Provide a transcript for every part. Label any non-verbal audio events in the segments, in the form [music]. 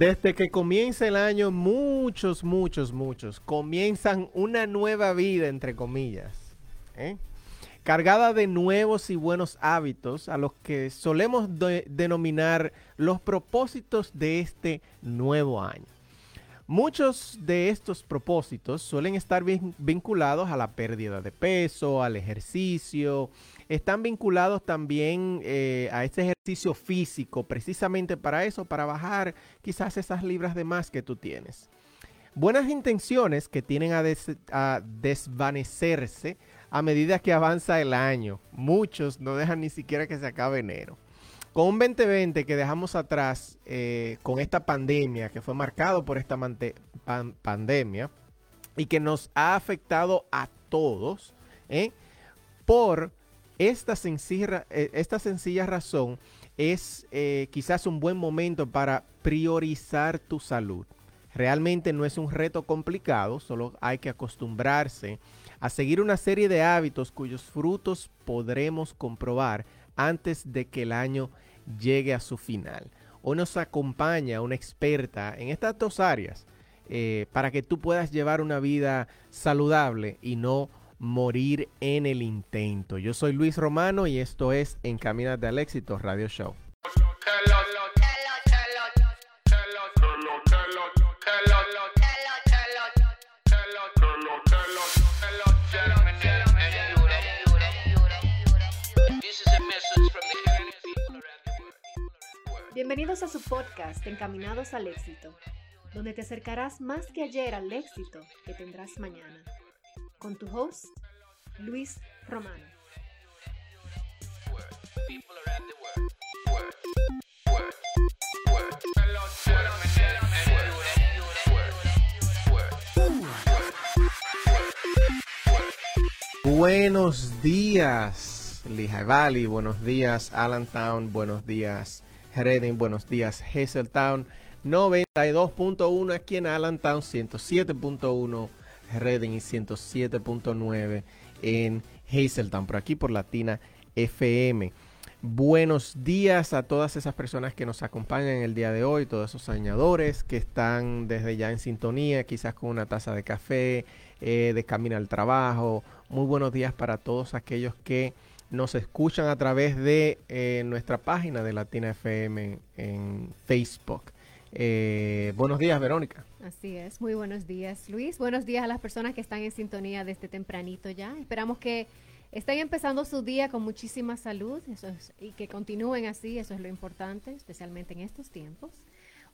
Desde que comienza el año, muchos, muchos, muchos comienzan una nueva vida, entre comillas, ¿eh? cargada de nuevos y buenos hábitos a los que solemos denominar los propósitos de este nuevo año. Muchos de estos propósitos suelen estar vinculados a la pérdida de peso, al ejercicio, están vinculados también eh, a este ejercicio físico, precisamente para eso, para bajar quizás esas libras de más que tú tienes. Buenas intenciones que tienen a, a desvanecerse a medida que avanza el año. Muchos no dejan ni siquiera que se acabe enero. Con un 2020 que dejamos atrás, eh, con esta pandemia, que fue marcado por esta pandemia y que nos ha afectado a todos, ¿eh? por esta sencilla, eh, esta sencilla razón es quizás un buen momento para priorizar tu salud. Realmente no es un reto complicado, solo hay que acostumbrarse a seguir una serie de hábitos cuyos frutos podremos comprobar antes de que el año llegue a su final. Hoy nos acompaña una experta en estas dos áreas eh, para que tú puedas llevar una vida saludable y no morir en el intento. Yo soy Luis Romano y esto es Encamínate al éxito Radio Show. Bienvenidos a su podcast Encaminados al éxito, donde te acercarás más que ayer al éxito que tendrás mañana con tu host, Luis Romano. Buenos días, Lehigh Valley. Buenos días, Allentown. Buenos días, Reading. Buenos días, Hazeltown. 92.1 aquí en Allentown, 107.1 Reading y 107.9 en Hazeltown, por aquí por Latina FM. Buenos días a todas esas personas que nos acompañan el día de hoy, todos esos soñadores que están desde ya en sintonía, quizás con una taza de café, eh, de camino al trabajo. Muy buenos días para todos aquellos que nos escuchan a través de eh, nuestra página de Latina FM en Facebook. Eh, buenos días, Verónica. Así es, muy buenos días, Luis. Buenos días a las personas que están en sintonía desde tempranito ya. Esperamos que estén empezando su día con muchísima salud eso y que continúen así, eso es lo importante, especialmente en estos tiempos.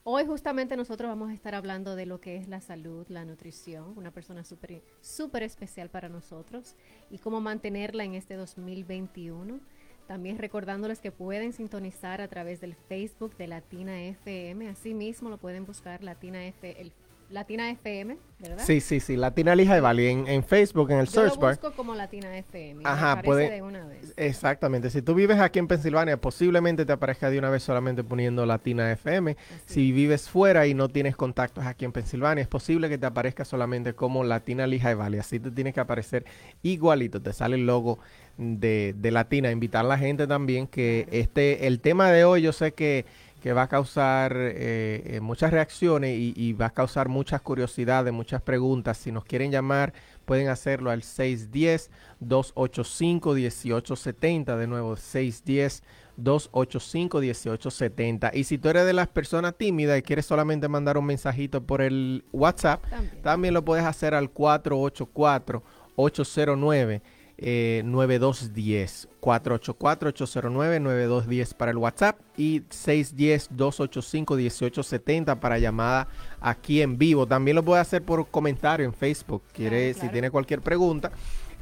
Hoy justamente nosotros vamos a estar hablando de lo que es la salud, la nutrición, una persona súper super especial para nosotros y cómo mantenerla en este 2021. También recordándoles que pueden sintonizar a través del Facebook de Latina FM. Asimismo lo pueden buscar Latina F, el Latina FM, ¿verdad? Sí, sí, sí, Latina Lija de Bali en, en, Facebook, en el Yo search lo busco como Latina FM. Ajá, puede. De una vez. Exactamente. Si tú vives aquí en Pensilvania, posiblemente te aparezca de una vez solamente poniendo Latina FM. si vives fuera y no tienes contactos aquí en Pensilvania, es posible que te aparezca solamente como Latina Lija de Bali. Así te tiene que aparecer igualito. Te sale el logo de, de Latina. Invitar a la gente también que este, el tema de hoy, yo sé que que va a causar eh, eh, muchas reacciones y, va a causar muchas curiosidades, muchas preguntas. Si nos quieren llamar, pueden hacerlo al 610-285-1870. De nuevo, 610-285-1870. Y si tú eres de las personas tímidas y quieres solamente mandar un mensajito por el WhatsApp, también, también lo puedes hacer al 484 809 9210 484-809-9210 para el WhatsApp y 610-285-1870 para llamada aquí en vivo. También lo puede hacer por comentario en Facebook. Quiere, Si tiene cualquier pregunta,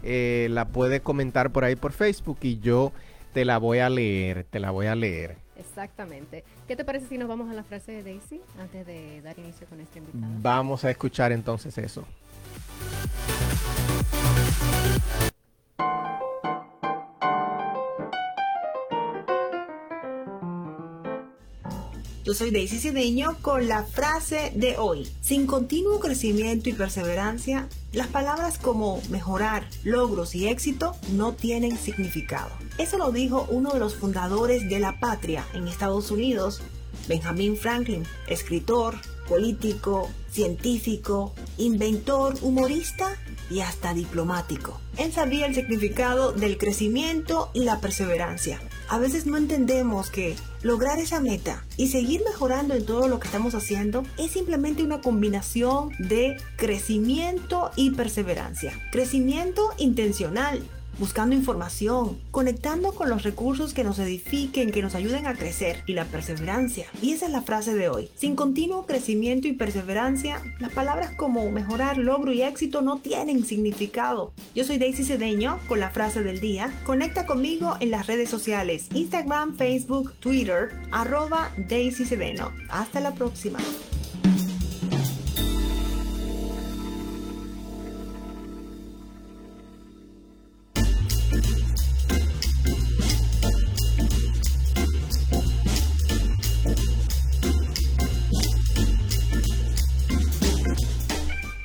eh, la puede comentar por ahí por Facebook y yo te la voy a leer, te la voy a leer. Exactamente. ¿Qué te parece si nos vamos a la frase de Daisy antes de dar inicio con este invitado? Vamos a escuchar entonces eso. Yo soy Daisy Cedeño con la frase de hoy. Sin continuo crecimiento y perseverancia, las palabras como mejorar, logros y éxito no tienen significado. Eso lo dijo uno de los fundadores de la patria en Estados Unidos, Benjamin Franklin, escritor, político, científico, inventor, humorista y hasta diplomático. Él sabía el significado del crecimiento y la perseverancia. A veces no entendemos que lograr esa meta y seguir mejorando en todo lo que estamos haciendo es simplemente una combinación de crecimiento y perseverancia. Crecimiento intencional buscando información, conectando con los recursos que nos edifiquen, que nos ayuden a crecer y la perseverancia. Y esa es la frase de hoy. Sin continuo crecimiento y perseverancia, las palabras como mejorar, logro y éxito no tienen significado. Yo soy Daisy Cedeño con la frase del día. Conecta conmigo en las redes sociales, Instagram, Facebook, Twitter, arroba Daisy Cedeño. Hasta la próxima.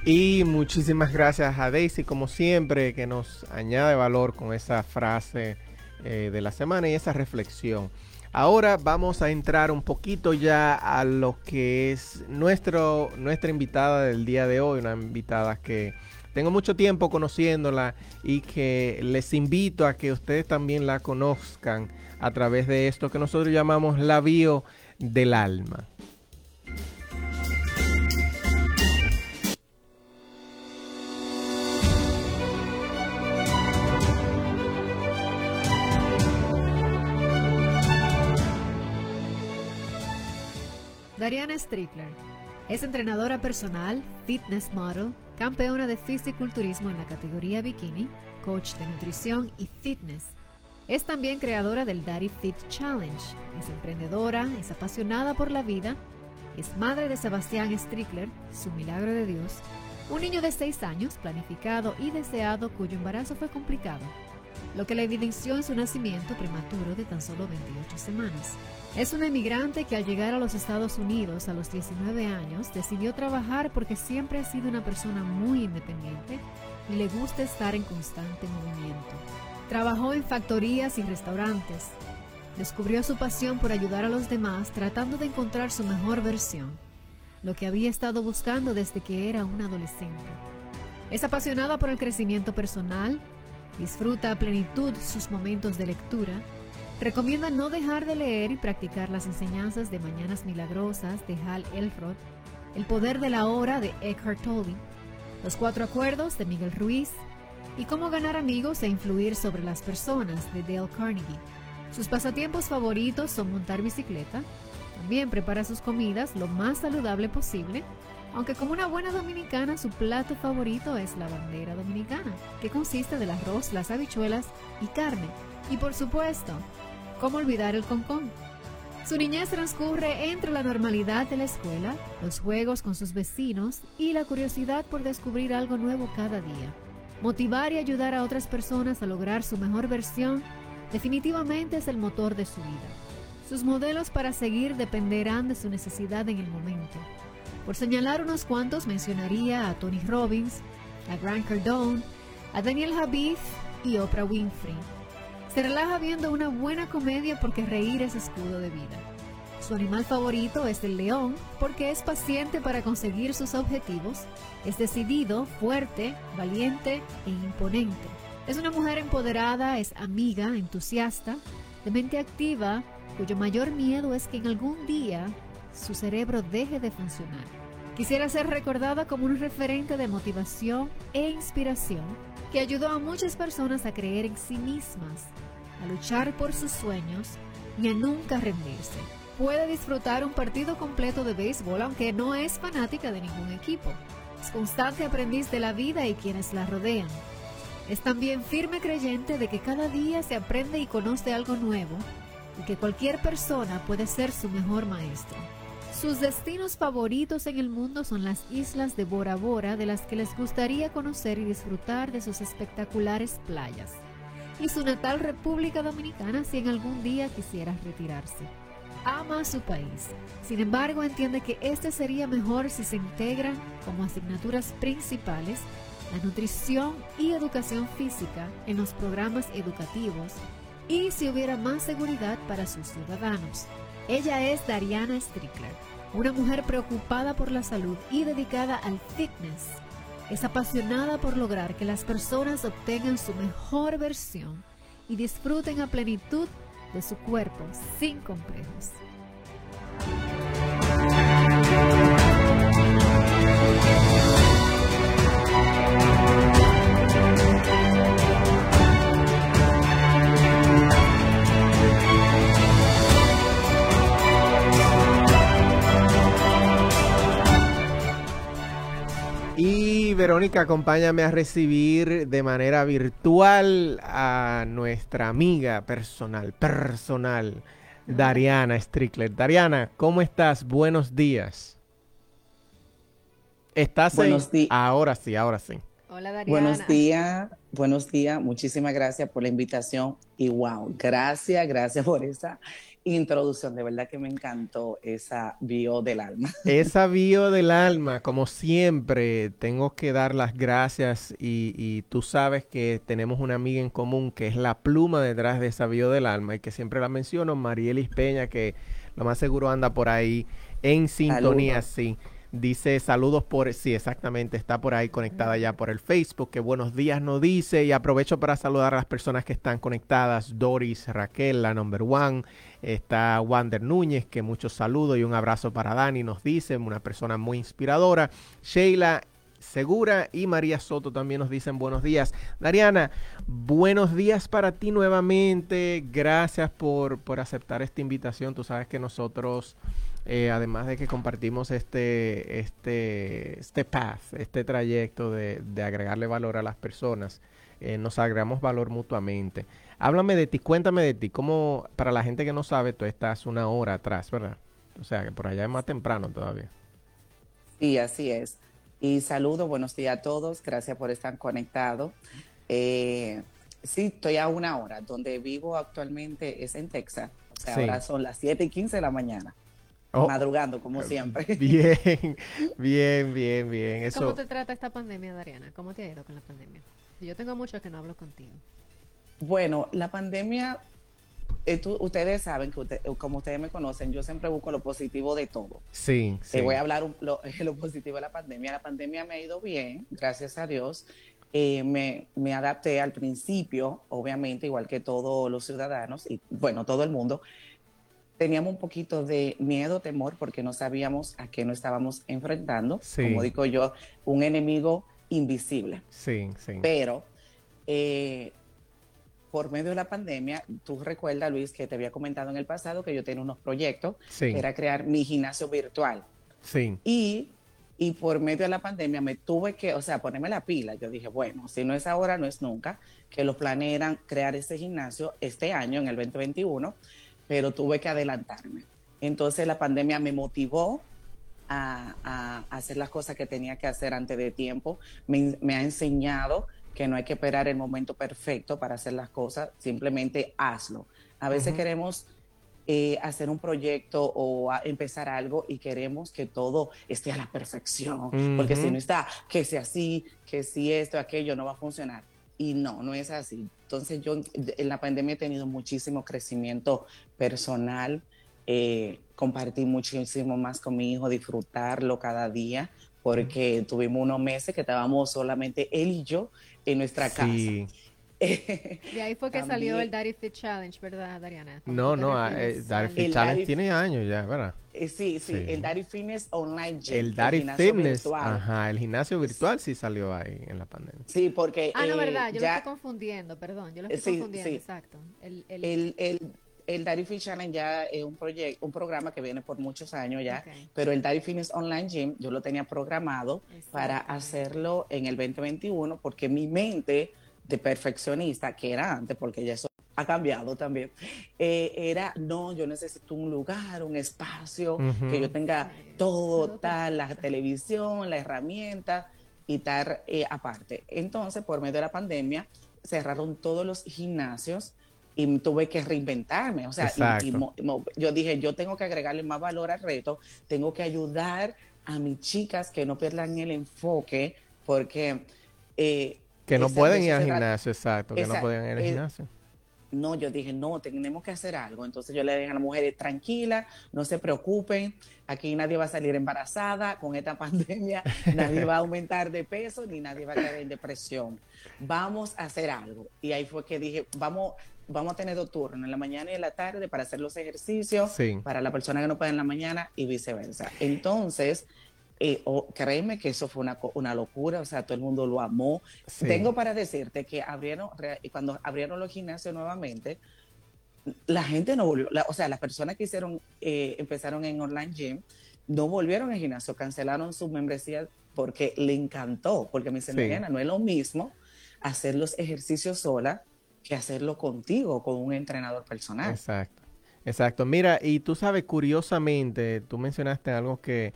Y muchísimas gracias a Daisy, como siempre, que nos añade valor con esa frase eh, de la semana y esa reflexión. Ahora vamos a entrar un poquito ya a lo que es nuestro, nuestra invitada del día de hoy, una invitada que tengo mucho tiempo conociéndola y que les invito a que ustedes también la conozcan a través de esto que nosotros llamamos la bio del alma. Dariana Strickler es entrenadora personal, fitness model, campeona de fisiculturismo en la categoría bikini, coach de nutrición y fitness. Es también creadora del Daddy Fit Challenge. Es emprendedora, es apasionada por la vida, es madre de Sebastián Strickler, su milagro de Dios, un niño de 6 años planificado y deseado cuyo embarazo fue complicado, lo que le evidenció en su nacimiento prematuro de tan solo 28 semanas. Es una emigrante que al llegar a los Estados Unidos a los 19 años decidió trabajar porque siempre ha sido una persona muy independiente y le gusta estar en constante movimiento. Trabajó en factorías y restaurantes. Descubrió su pasión por ayudar a los demás tratando de encontrar su mejor versión, lo que había estado buscando desde que era una adolescente. Es apasionada por el crecimiento personal, disfruta a plenitud sus momentos de lectura, Recomienda no dejar de leer y practicar las enseñanzas de Mañanas Milagrosas de Hal Elrod, El Poder de la Hora de Eckhart Tolle, Los Cuatro Acuerdos de Miguel Ruiz y Cómo ganar amigos e influir sobre las personas de Dale Carnegie. Sus pasatiempos favoritos son montar bicicleta, también prepara sus comidas lo más saludable posible, aunque como una buena dominicana su plato favorito es la bandera dominicana, que consiste del arroz, las habichuelas y carne. Y por supuesto, ¿Cómo olvidar el concón? Su niñez transcurre entre la normalidad de la escuela, los juegos con sus vecinos y la curiosidad por descubrir algo nuevo cada día. Motivar y ayudar a otras personas a lograr su mejor versión definitivamente es el motor de su vida. Sus modelos para seguir dependerán de su necesidad en el momento. Por señalar unos cuantos mencionaría a Tony Robbins, a Grant Cardone, a Daniel Habib y Oprah Winfrey. Se relaja viendo una buena comedia porque reír es escudo de vida. Su animal favorito es el león porque es paciente para conseguir sus objetivos, es decidido, fuerte, valiente e imponente. Es una mujer empoderada, es amiga, entusiasta, de mente activa, cuyo mayor miedo es que en algún día su cerebro deje de funcionar. Quisiera ser recordada como un referente de motivación e inspiración que ayudó a muchas personas a creer en sí mismas a luchar por sus sueños y a nunca rendirse. Puede disfrutar un partido completo de béisbol aunque no es fanática de ningún equipo. Es constante aprendiz de la vida y quienes la rodean. Es también firme creyente de que cada día se aprende y conoce algo nuevo y que cualquier persona puede ser su mejor maestro. Sus destinos favoritos en el mundo son las islas de Bora Bora, de las que les gustaría conocer y disfrutar de sus espectaculares playas y su natal República Dominicana si en algún día quisiera retirarse. Ama su país. Sin embargo, entiende que este sería mejor si se integran como asignaturas principales la nutrición y educación física en los programas educativos y si hubiera más seguridad para sus ciudadanos. Ella es Dariana Strickler, una mujer preocupada por la salud y dedicada al fitness. Es apasionada por lograr que las personas obtengan su mejor versión y disfruten a plenitud de su cuerpo sin complejos. Verónica, acompáñame a recibir de manera virtual a nuestra amiga personal, personal, Dariana Strickler. Dariana, ¿cómo estás? Buenos días. ¿Estás Buenos días. Ahora sí, ahora sí. Hola, Dariana. Buenos días, buenos días. Muchísimas gracias por la invitación. Y wow, gracias, gracias por esa introducción. De verdad que me encantó esa bio del alma. [laughs] Esa bio del alma, como siempre, tengo que dar las gracias y, y, tú sabes que tenemos una amiga en común que es la pluma detrás de esa bio del alma y que siempre la menciono, Marielis Peña, que lo más seguro anda por ahí en sintonía, Saludos. sí. Dice saludos por, sí, exactamente, está por ahí conectada ya por el Facebook, que buenos días nos dice y aprovecho para saludar a las personas que están conectadas, Doris, Raquel, la number one, está Wander Núñez, que muchos saludos y un abrazo para Dani, nos dice, una persona muy inspiradora, Sheila Segura y María Soto también nos dicen buenos días. Dariana, buenos días para ti nuevamente. Gracias por, por aceptar esta invitación. Tú sabes que nosotros, eh, además de que compartimos este, este, este path, este trayecto de, de agregarle valor a las personas, eh, nos agregamos valor mutuamente. Háblame de ti, cuéntame de ti. Como para la gente que no sabe, tú estás una hora atrás, ¿verdad? O sea, que por allá es más temprano todavía. Sí, así es. Y saludo, buenos días a todos. Gracias por estar conectados. Eh, sí, estoy a una hora. Donde vivo actualmente es en Texas. O sea, Sí. ahora son las 7 y 15 de la mañana. Oh, Madrugando, como [laughs] siempre. Bien, bien, bien, bien. Eso. ¿Cómo te trata esta pandemia, Dariana? ¿Cómo te ha ido con la pandemia? Yo tengo mucho que no hablo contigo. Bueno, la pandemia, eh, tú- ustedes saben que usted- como ustedes me conocen, yo siempre busco lo positivo de todo. Sí, sí. Te voy a hablar un- lo, [laughs] lo positivo de la pandemia. La pandemia me ha ido bien, gracias a Dios. Eh, me, me adapté al principio, obviamente, igual que todos los ciudadanos y, bueno, todo el mundo. Teníamos un poquito de miedo, temor, porque no sabíamos a qué nos estábamos enfrentando. Sí. Como digo yo, un enemigo invisible. Sí, sí. Pero eh, por medio de la pandemia, tú recuerdas, Luis, que te había comentado en el pasado que yo tenía unos proyectos, Sí, que era crear mi gimnasio virtual. sí. Y, y por medio de la pandemia me tuve que, o sea, ponerme la pila. Yo dije, bueno, si no es ahora, no es nunca, que los planes eran crear ese gimnasio este año, en el 2021, pero tuve que adelantarme. Entonces la pandemia me motivó a, a hacer las cosas que tenía que hacer antes de tiempo. Me, me ha enseñado que no hay que esperar el momento perfecto para hacer las cosas, simplemente hazlo. A veces queremos eh, hacer un proyecto o a empezar algo y queremos que todo esté a la perfección, porque si no está, que sea así, que si esto, aquello no va a funcionar. Y no, no es así. Entonces yo en la pandemia he tenido muchísimo crecimiento personal, eh, compartí muchísimo más con mi hijo, disfrutarlo cada día, porque tuvimos unos meses que estábamos solamente él y yo en nuestra Sí. [laughs] casa. De ahí fue que También- salió el Daddy Fit Challenge, ¿verdad, Dariana? No, no, ah, eh, Daddy Fit El Challenge Daddy- tiene años ya, ¿verdad? Eh, sí, sí, Sí. el Daddy Fitness Online Gym. El Daddy Fitness, virtual. ajá, el gimnasio virtual sí salió ahí en la pandemia. Sí, porque Ah, no, verdad, yo ya lo estoy confundiendo, perdón, yo lo estoy sí, confundiendo, sí. exacto. El, el, el, el, Daddy Fit Challenge ya es un proyecto, un programa que viene por muchos años ya, Ok. pero el Daddy Fitness Online Gym yo lo tenía programado para hacerlo en el 2021 porque mi mente de perfeccionista, que era antes, porque ya eso ha cambiado también, eh, era, no, yo necesito un lugar, un espacio, Ujú. que yo tenga todo tal, la televisión, la herramienta y estar eh, aparte. Entonces, por medio de la pandemia, cerraron todos los gimnasios y tuve que reinventarme. O sea, y- y yo dije, yo tengo que agregarle más valor al reto, tengo que ayudar a mis chicas que no pierdan el enfoque, porque... eh, Que no pueden de ir al gimnasio, exacto, que no pueden ir al eh, gimnasio. no, yo dije, no, tenemos que hacer algo. Entonces yo le dije a las mujeres, tranquila, no se preocupen, aquí nadie va a salir embarazada con esta [laughs] pandemia, nadie va a aumentar de peso ni nadie va a caer en depresión. Vamos a hacer algo. Y ahí fue que dije, vamos, vamos a tener dos turnos, en la mañana y en la tarde, para hacer los ejercicios, para la persona que no puede en la mañana y viceversa. Entonces, eh, créeme que eso fue una, una, locura, o sea, todo el mundo lo amó. Tengo para decirte que abrieron, cuando abrieron los gimnasios nuevamente, la gente no volvió, o sea, las personas que hicieron, eh, empezaron en online gym, no volvieron al gimnasio, cancelaron su membresía porque le encantó, porque me dicen, no es lo mismo hacer los ejercicios sola que hacerlo contigo, con un entrenador personal. Exacto, exacto. Mira, y tú sabes, curiosamente, tú mencionaste algo que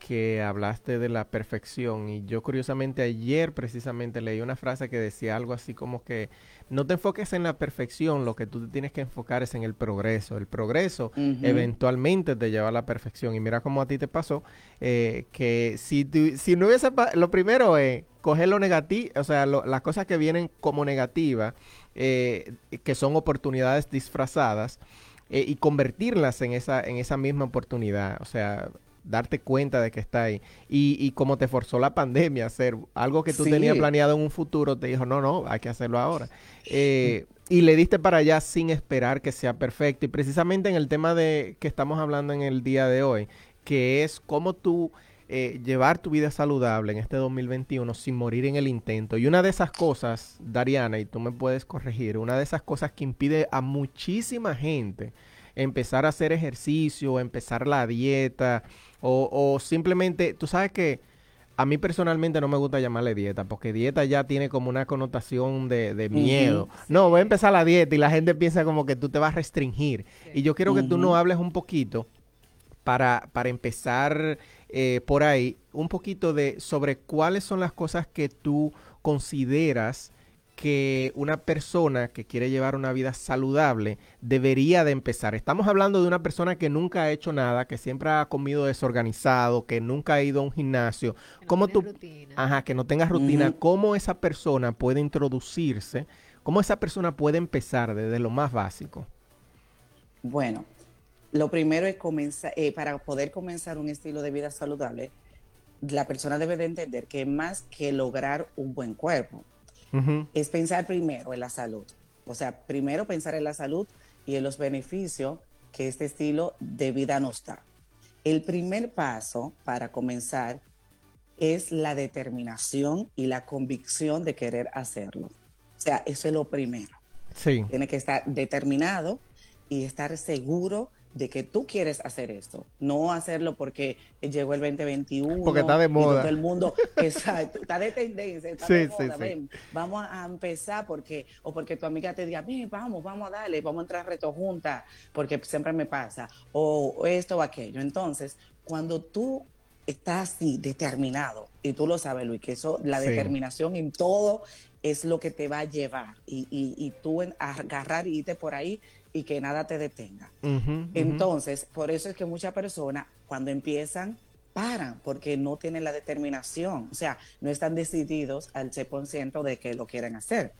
que hablaste de la perfección y yo curiosamente ayer precisamente leí una frase que decía algo así como que no te enfoques en la perfección, lo que tú tienes que enfocar es en el progreso. El progreso eventualmente te lleva a la perfección y mira cómo a ti te pasó eh, que si, si no hubiese, lo primero es coger lo negativo, o sea, las cosas que vienen como negativas, eh, que son oportunidades disfrazadas, eh, y convertirlas en esa, en esa misma oportunidad. O sea, darte cuenta de que está ahí. Y, y como te forzó la pandemia a hacer algo que tú tenías planeado en un futuro, te dijo, no, no, hay que hacerlo ahora. Eh, y le diste para allá sin esperar que sea perfecto. Y precisamente en el tema de que estamos hablando en el día de hoy, que es cómo tú eh, llevar tu vida saludable en este 2021 sin morir en el intento. Y una de esas cosas, Dariana, y tú me puedes corregir, una de esas cosas que impide a muchísima gente empezar a hacer ejercicio, empezar la dieta, o, simplemente, tú sabes que a mí personalmente no me gusta llamarle dieta, porque dieta ya tiene como una connotación de, miedo. No, voy a empezar la dieta y la gente piensa como que tú te vas a restringir. Y yo quiero que tú nos hables un poquito para, para empezar eh, por ahí, un poquito de sobre cuáles son las cosas que tú consideras que una persona que quiere llevar una vida saludable debería de empezar. Estamos hablando de una persona que nunca ha hecho nada, que siempre ha comido desorganizado, que nunca ha ido a un gimnasio. Que ¿Cómo tú, ajá, que no tenga rutina. ¿Cómo esa persona puede introducirse? ¿Cómo esa persona puede empezar desde lo más básico? Bueno, lo primero es comenzar, eh, para poder comenzar un estilo de vida saludable, la persona debe de entender que más que lograr un buen cuerpo, es pensar primero en la salud. O sea, primero pensar en la salud y en los beneficios que este estilo de vida nos da. El primer paso para comenzar es la determinación y la convicción de querer hacerlo. O sea, eso es lo primero. Sí. Tiene que estar determinado y estar seguro de que tú quieres hacer esto, no hacerlo porque llegó el 2021. Porque está de moda. todo el mundo, [laughs] exacto, está de tendencia, está de moda. Ven, vamos a empezar porque, o porque tu amiga te diga, ven, vamos, vamos a darle, vamos a entrar reto juntas, porque siempre me pasa, o, esto o aquello. Entonces, cuando tú estás así determinado, y tú lo sabes, Luis, que eso, la determinación en todo es lo que te va a llevar, y, y, y tú agarrar y irte por ahí y que nada te detenga. Entonces, por eso es que muchas personas cuando empiezan paran porque no tienen la determinación, o sea, no están decididos al 100% de que lo quieren hacer.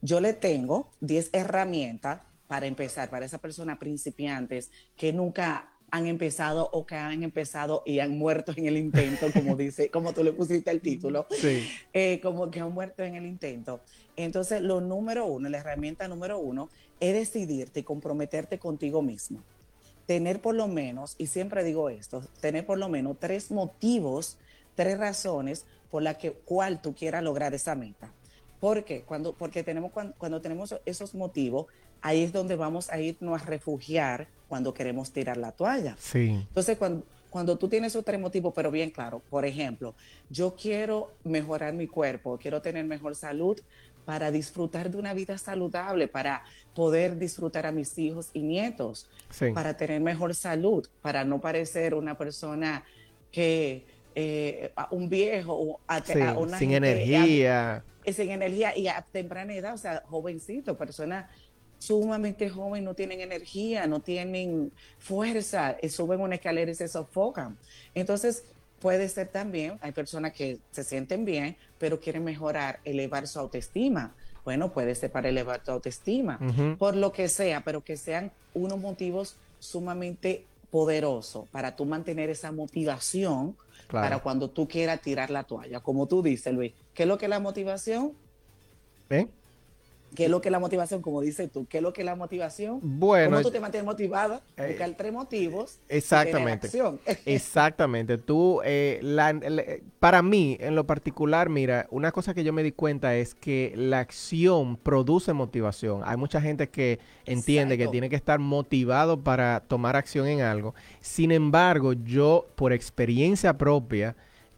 Yo le tengo 10 herramientas para empezar, para esas personas principiantes que nunca han empezado o que han empezado y han muerto en el intento, como [laughs] dice, como tú le pusiste el título, eh, como que han muerto en el intento. Entonces, lo número uno, la herramienta número uno es decidirte y comprometerte contigo mismo. Tener por lo menos, y siempre digo esto, tener por lo menos tres motivos, tres razones por las que cual tú quieras lograr esa meta. ¿Por qué? Cuando, porque tenemos, cuando, tenemos esos motivos, ahí es donde vamos a irnos a refugiar cuando queremos tirar la toalla. Sí. Entonces, cuando, cuando tú tienes esos tres motivos, pero bien claro, por ejemplo, yo quiero mejorar mi cuerpo, quiero tener mejor salud, para disfrutar de una vida saludable, para poder disfrutar a mis hijos y nietos, para tener mejor salud, para no parecer una persona que eh, un viejo, a, sin energía. sin energía y a temprana edad, o sea, jovencito, personas sumamente jóvenes no tienen energía, no tienen fuerza, eh, suben una escalera y se sofocan. Entonces, Puede ser también, hay personas que se sienten bien, pero quieren mejorar, elevar su autoestima. Bueno, puede ser para elevar tu autoestima, por lo que sea, pero que sean unos motivos sumamente poderosos para tú mantener esa motivación para cuando tú quieras tirar la toalla. Como tú dices, Luis, ¿qué es lo que es la motivación? ¿Eh? ¿Qué es lo que es la motivación? Como dices tú, ¿qué es lo que es la motivación? Bueno. ¿Cómo tú te mantienes motivada? Eh, buscar tres motivos. Exactamente. [laughs] exactamente. Tú, eh, para mí, en lo particular, mira, una cosa que yo me di cuenta es que la acción produce motivación. Hay mucha gente que entiende que tiene que estar motivado para tomar acción en algo. Sin embargo, yo, por experiencia propia,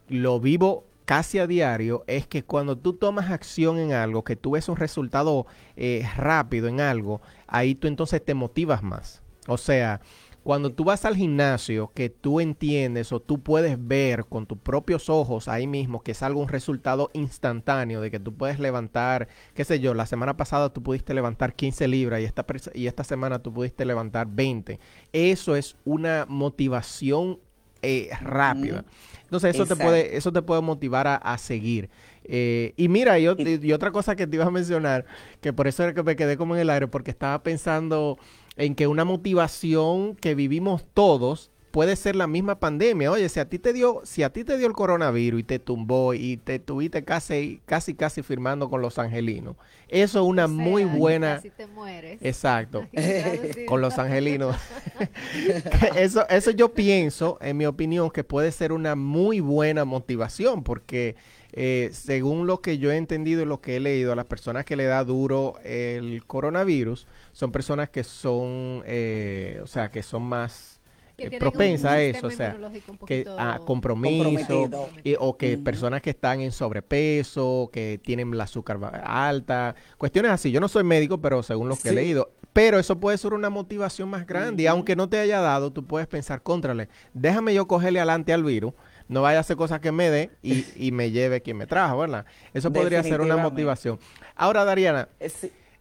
lo vivo casi a diario es que cuando tú tomas acción en algo, que tú ves un resultado eh, rápido en algo, ahí tú entonces te motivas más. O sea, cuando tú vas al gimnasio, que tú entiendes o tú puedes ver con tus propios ojos ahí mismo que es algo un resultado instantáneo de que tú puedes levantar, qué sé yo, la semana pasada tú pudiste levantar 15 libras y esta, y esta semana tú pudiste levantar 20. Eso es una motivación eh, rápida. Entonces eso te puede, eso te puede motivar a, seguir. Eh, y mira, y, y, otra cosa que te iba a mencionar, que por eso era que me quedé como en el aire, porque estaba pensando en que una motivación que vivimos todos puede ser la misma pandemia. Oye, si a ti te dio, si a ti te dio el coronavirus y te tumbó y te tuviste casi, casi, casi firmando con los angelinos, eso es una muy buena. Casi te mueres. Exacto. [laughs] con los angelinos. [laughs] eso, eso yo pienso, en mi opinión, que puede ser una muy buena motivación, porque eh, según lo que yo he entendido y lo que he leído, a las personas que le da duro el coronavirus son personas que son, eh, o sea, que son más propensa a eso, o sea, que a compromiso o que personas que están en sobrepeso, que tienen la azúcar alta, cuestiones así. Yo no soy médico, pero según lo que he leído, pero eso puede ser una motivación más grande y aunque no te haya dado, tú puedes pensar, contrale, déjame yo cogerle adelante al virus, no vaya a hacer cosas que me dé y, me lleve quien me trajo, ¿verdad? Eso podría ser una motivación. Ahora, Dariana, eh,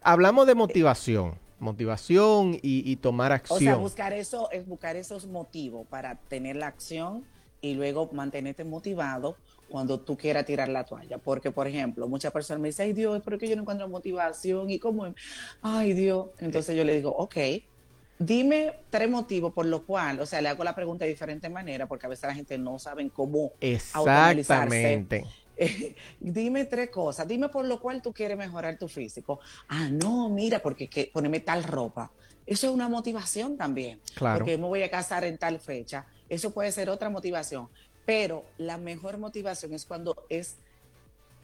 hablamos de motivación motivación y, tomar acción. O sea, buscar eso es buscar esos motivos para tener la acción y luego mantenerte motivado cuando tú quieras tirar la toalla. Porque, por ejemplo, muchas personas me dicen, ay Dios, pero que yo no encuentro motivación y cómo, ay Dios. Entonces yo le digo, ok, dime tres motivos por lo cual, o sea, le hago la pregunta de diferente manera, porque a veces la gente no sabe cómo Exactamente. Dime tres cosas, dime por lo cual tú quieres mejorar tu físico. Ah, no, mira, porque que ponerme tal ropa. Eso es una motivación también. Claro. Porque me voy a casar en tal fecha. Eso puede ser otra motivación. Pero la mejor motivación es cuando es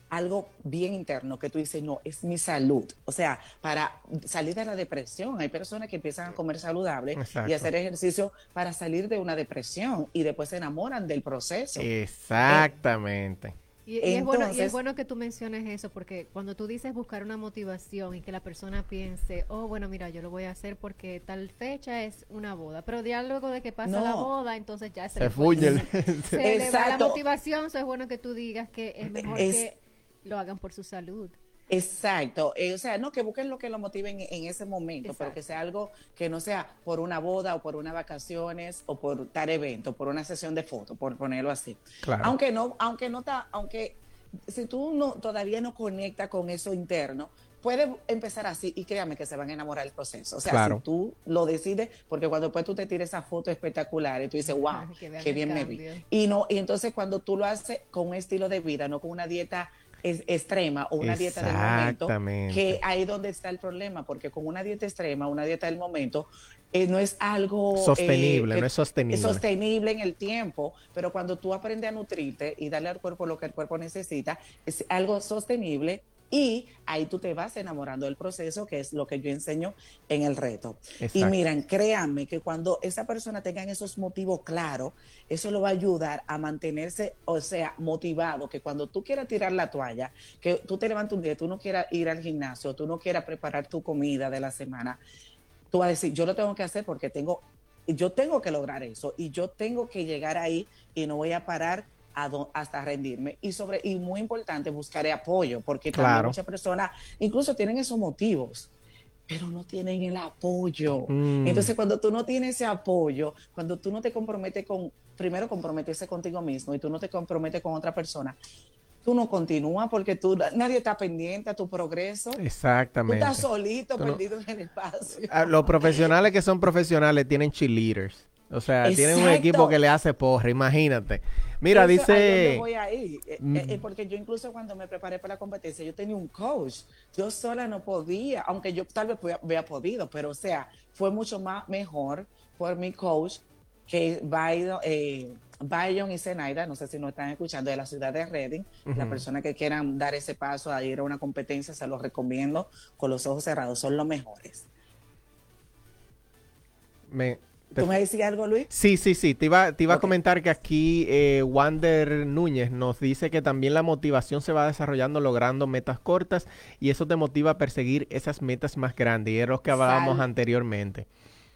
algo bien interno que tú dices, no, es mi salud. O sea, para salir de la depresión, hay personas que empiezan a comer saludable y hacer ejercicio para salir de una depresión y después se enamoran del proceso. Exactamente. Y, es bueno, y es bueno que tú menciones eso, porque cuando tú dices buscar una motivación y que la persona piense, oh, bueno, mira, yo lo voy a hacer porque tal fecha es una boda, pero ya luego de que pasa la boda, entonces ya se, se fuye [laughs] se la motivación, eso es bueno que tú digas que es mejor que lo hagan por su salud. Exacto, eh, o sea, no que busquen lo que lo motiven en, ese momento, pero que sea algo que no sea por una boda o por unas vacaciones o por tal evento, por una sesión de fotos, por ponerlo así. Aunque no, aunque no está, aunque si tú no todavía no conectas con eso interno, puede empezar así y créame que se van a enamorar del proceso. O sea, si tú lo decides, porque cuando después tú te tires esa foto espectacular y tú dices, [laughs] wow, qué bien me vi. Y no, y entonces cuando tú lo haces con un estilo de vida, no con una dieta es extrema o una dieta del momento, que ahí donde está el problema, porque con una dieta extrema, una dieta del momento, eh, no es algo sostenible, eh, no es sostenible. Es sostenible en el tiempo, pero cuando tú aprendes a nutrirte y darle al cuerpo lo que el cuerpo necesita, es algo sostenible y ahí tú te vas enamorando del proceso, que es lo que yo enseño en el reto. Y miren, créanme que cuando esa persona tenga esos motivos claros, eso lo va a ayudar a mantenerse, o sea, motivado, que cuando tú quieras tirar la toalla, que tú te levantas un día, tú no quieras ir al gimnasio, tú no quieras preparar tu comida de la semana, tú vas a decir, yo lo tengo que hacer porque tengo, yo tengo que lograr eso y yo tengo que llegar ahí y no voy a parar hasta rendirme. Y sobre, y muy importante, buscaré apoyo, porque también muchas personas incluso tienen esos motivos, pero no tienen el apoyo. Mm. Entonces, cuando tú no tienes ese apoyo, cuando tú no te comprometes con, primero comprometerse contigo mismo y tú no te comprometes con otra persona, tú no continúas porque tú, nadie está pendiente a tu progreso. Exactamente. Tú estás solito, perdido en el espacio. Ah, los profesionales que son profesionales tienen cheerleaders. O sea, tienen un equipo que le hace porra, imagínate. Mira, dice... voy ahí, eh, mm. eh, porque yo incluso cuando me preparé para la competencia, yo tenía un coach. Yo sola no podía, aunque yo tal vez hubiera podido, pero o sea, fue mucho más mejor por mi coach que Biden, eh, Byron y Zenaida, no sé si nos están escuchando, de la ciudad de Reading. La persona que quieran dar ese paso a ir a una competencia, se los recomiendo con los ojos cerrados, son los mejores. Me, ¿Tú me decías algo, Luis? Sí, sí, sí. Te iba, te iba a comentar que aquí eh, Wander Núñez nos dice que también la motivación se va desarrollando logrando metas cortas y eso te motiva a perseguir esas metas más grandes. Y es lo que hablábamos anteriormente.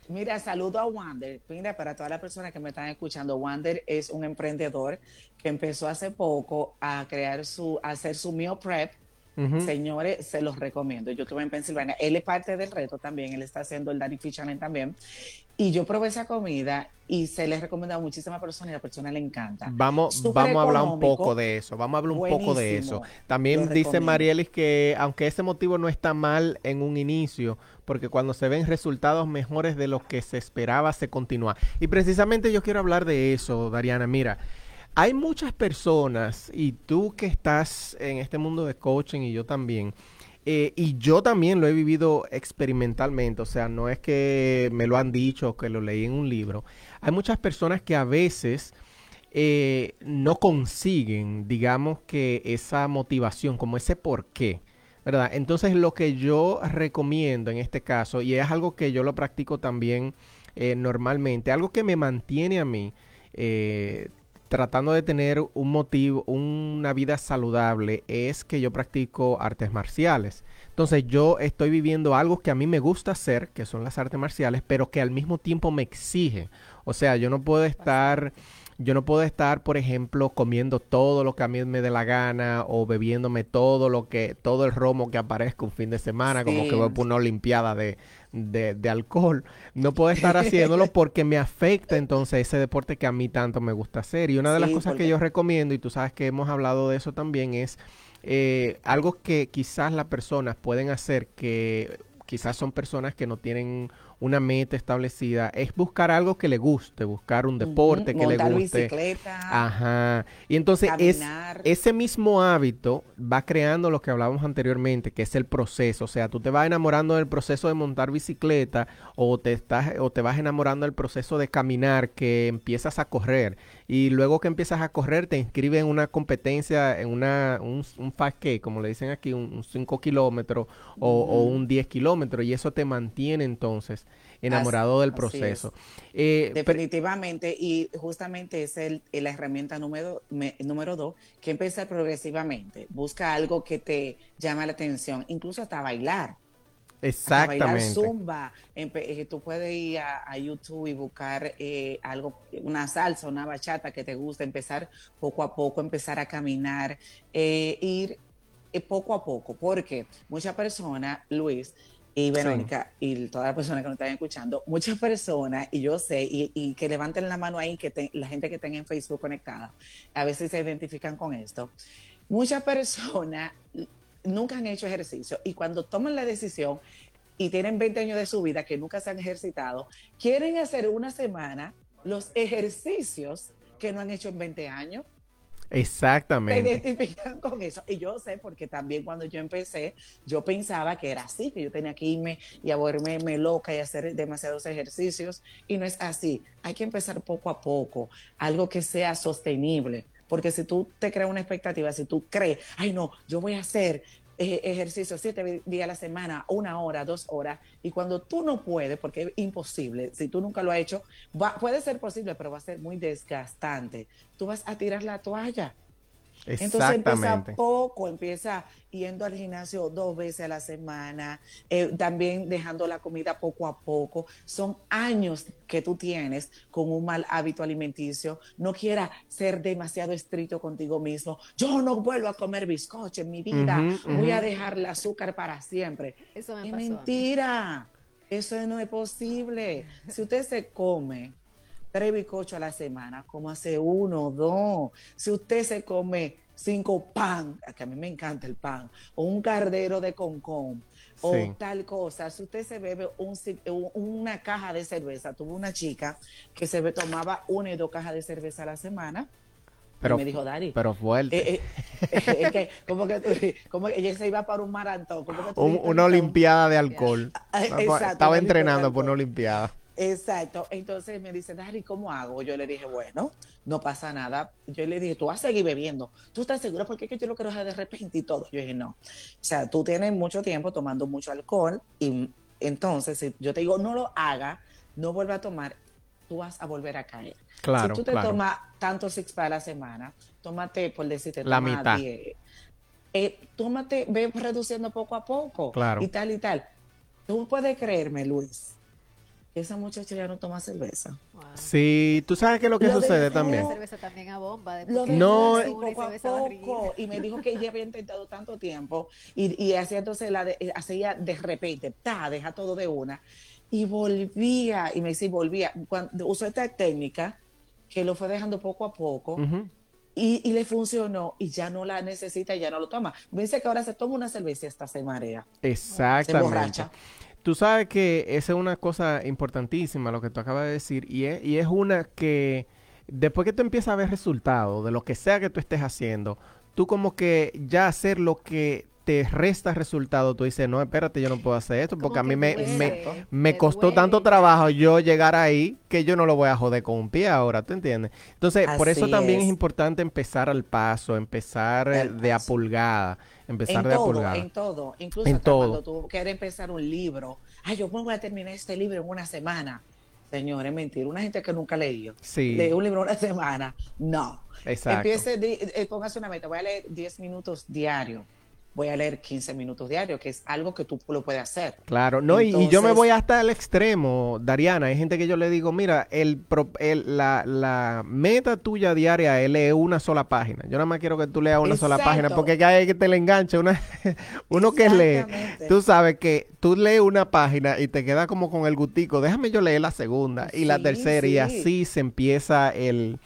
Mira, saludo a Wander. Mira, para todas las personas que me están escuchando, Wander es un emprendedor que empezó hace poco a crear su, a hacer su meal prep. Señores, se los recomiendo. Yo estuve en Pensilvania. Él es parte del reto también. Él está haciendo el Danny Fish también. Y yo probé esa comida y se les recomienda a muchísimas personas y a la persona le encanta. Vamos, vamos a hablar un poco de eso, vamos a hablar un poco de eso. También dice Marielis que aunque ese motivo no está mal en un inicio, porque cuando se ven resultados mejores de lo que se esperaba, se continúa. Y precisamente yo quiero hablar de eso, Dariana. Mira, hay muchas personas, y tú que estás en este mundo de coaching y yo también, eh, y yo también lo he vivido experimentalmente, o sea, no es que me lo han dicho o que lo leí en un libro. Hay muchas personas que a veces eh, no consiguen, digamos que esa motivación, como ese por qué. ¿verdad? Entonces lo que yo recomiendo en este caso, y es algo que yo lo practico también eh, normalmente, algo que me mantiene a mí tratando de tener un motivo, una vida saludable, es que yo practico artes marciales. Entonces yo estoy viviendo algo que a mí me gusta hacer, que son las artes marciales, pero que al mismo tiempo me exige. O sea, yo no puedo estar, yo no puedo estar, por ejemplo, comiendo todo lo que a mí me dé la gana o bebiéndome todo lo que, todo el romo que aparezca un fin de semana, como que voy por una olimpiada de, de, alcohol. No puedo estar haciéndolo [laughs] porque me afecta entonces ese deporte que a mí tanto me gusta hacer. Y una de las cosas que yo recomiendo, y tú sabes que hemos hablado de eso también, es eh, algo que quizás las personas pueden hacer, que quizás son personas que no tienen una meta establecida, es buscar algo que le guste, buscar un deporte que le guste. bicicleta. Ajá. Y entonces es, ese mismo hábito va creando lo que hablábamos anteriormente, que es el proceso. O sea, tú te vas enamorando del proceso de montar bicicleta o te, estás, o te vas enamorando del proceso de caminar, que empiezas a correr. Y luego que empiezas a correr, te inscribes en una competencia, en una, un, un 5K, como le dicen aquí, un 5 kilómetros o, o un 10 kilómetros. Y eso te mantiene entonces enamorado del proceso. Eh, Definitivamente, y justamente es el, la herramienta número, número dos, que empezar progresivamente. Busca algo que te llama la atención, incluso hasta bailar. Exactamente. bailar zumba. Eh, tú puedes ir a, YouTube y buscar eh, algo, una salsa, una bachata que te guste, empezar poco a poco, empezar a caminar, ir poco a poco, porque muchas personas, Luis, y Verónica y todas las personas que nos están escuchando, muchas personas, y yo sé, y, que levanten la mano ahí, que la gente que tenga en Facebook conectada, a veces se identifican con esto. Muchas personas [laughs] nunca han hecho ejercicio y cuando toman la decisión y tienen 20 años de su vida que nunca se han ejercitado, quieren hacer una semana los ejercicios que no han hecho en 20 años Exactamente. Se [laughs] identifican con eso. Y yo sé, porque también cuando yo empecé, yo pensaba que era así, que yo tenía que irme y volverme loca y hacer demasiados ejercicios. Y no es así. Hay que empezar poco a poco, algo que sea sostenible. Porque si tú te creas una expectativa, si tú crees, ay no, yo voy a hacer ejercicio siete días a la semana, una hora, dos horas, y cuando tú no puedes, porque es imposible, si tú nunca lo has hecho, puede ser posible, pero va a ser muy desgastante, tú vas a tirar la toalla. Entonces empieza poco, empieza yendo al gimnasio dos veces a la semana, eh, también dejando la comida poco a poco. Son años que tú tienes con un mal hábito alimenticio. No quieras ser demasiado estricto contigo mismo. Yo no vuelvo a comer bizcocho en mi vida. Voy a dejar el azúcar para siempre. Eso es mentira. Eso no es posible. Si usted se come tres bizcochos a la semana, como hace uno, dos. Si usted se come cinco pan, que a mí me encanta el pan, o un cardero de concón, o tal cosa, si usted se bebe una caja de cerveza, tuve una chica que se tomaba una y dos cajas de cerveza a la semana, pero, me dijo, Dari. Pero fuerte. Eh, eh, [laughs] que, como que [laughs] como ella se iba para un maratón. una olimpiada de alcohol. [laughs] Ah, estaba entrenando por una olimpiada. Exacto. Entonces me dice, Dari, ¿cómo hago? Yo le dije, bueno, no pasa nada. Yo le dije, tú vas a seguir bebiendo. ¿Tú estás seguro? Porque es que yo lo quiero dejar de repente y todo. Yo dije, no. O sea, tú tienes mucho tiempo tomando mucho alcohol y entonces si yo te digo, no lo haga, no vuelva a tomar, tú vas a volver a caer. Claro, si tú te tomas tantos six para la semana, tómate, por decirte, la mitad. Eh, tómate, ve reduciendo poco a poco. Claro. Y tal y tal. Tú puedes creerme, Luis, esa muchacha ya no toma cerveza. Sí, tú sabes qué es lo que sucede también. cerveza también a bomba. no, poco a poco, y me dijo que ella había intentado tanto tiempo y, y hacía entonces la de, eh, hacía de repente, ta, deja todo de una y volvía y me dice volvía cuando usó esta técnica que lo fue dejando poco a poco. Y, y, le funcionó y ya no la necesita y ya no lo toma. Me dice que ahora se toma una cerveza y hasta se marea. Exactamente. Se borracha. Tú sabes que esa es una cosa importantísima, lo que tú acabas de decir, y es, y es una que después que tú empiezas a ver resultados de lo que sea que tú estés haciendo, tú como que ya hacer lo que te resta resultado, tú dices, no, espérate, yo no puedo hacer esto, porque a mí me, me, me costó tanto trabajo yo llegar ahí que yo no lo voy a joder con un pie ahora, ¿tú entiendes? Entonces, por eso también es. importante empezar al paso, empezar de a pulgada empezar en de todo, En todo, incluso en todo. cuando tú quieres empezar un libro, ay, yo voy a terminar este libro en una semana. Señor, es mentira. Una gente que nunca leído. Sí. Lee un libro en una [laughs] semana. No. Exacto. Empiece, eh, póngase una meta. Voy a leer 10 minutos diario voy a leer 15 minutos diarios, que es algo que tú lo puedes hacer. Claro, no, y, yo me voy hasta el extremo, Dariana. Hay gente que yo le digo, mira, el, la, meta tuya diaria es leer una sola página. Yo nada más quiero que tú leas una sola página, porque hay que te le enganche. Una, [laughs] uno que lee, tú sabes que tú lees una página y te queda como con el gutico. Déjame yo leer la segunda y la tercera, y así se empieza el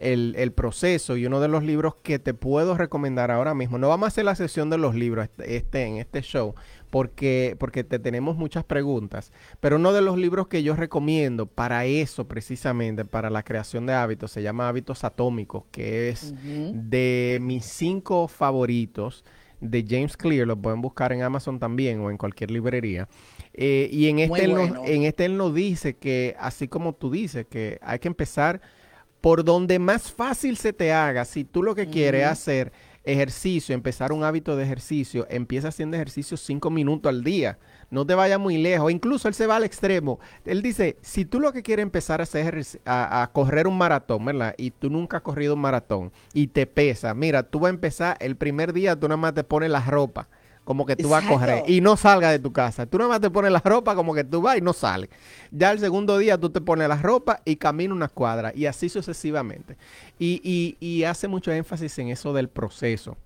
el, proceso y uno de los libros que te puedo recomendar ahora mismo. No vamos a hacer la sesión de los libros este, este, en este show porque, porque te tenemos muchas preguntas, pero uno de los libros que yo recomiendo para eso precisamente, para la creación de hábitos, se llama Hábitos Atómicos, que es de mis cinco favoritos de James Clear, lo pueden buscar en Amazon también o en cualquier librería. Eh, y en este, en este él nos dice que, así como tú dices, que hay que empezar por donde más fácil se te haga, si tú lo que quieres hacer ejercicio, empezar un hábito de ejercicio, empieza haciendo ejercicio cinco minutos al día. No te vayas muy lejos. Incluso él se va al extremo. Él dice, si tú lo que quieres empezar a hacer a, a correr un maratón, ¿verdad? Y tú nunca has corrido un maratón y te pesa, mira, tú vas a empezar el primer día, tú nada más te pones la ropa como que tú vas a correr y no salga de tu casa. Tú nada más te pones la ropa como que tú vas y no sales. Ya el segundo día tú te pones la ropa y caminas una cuadra y así sucesivamente. Y, y, hace mucho énfasis en eso del proceso.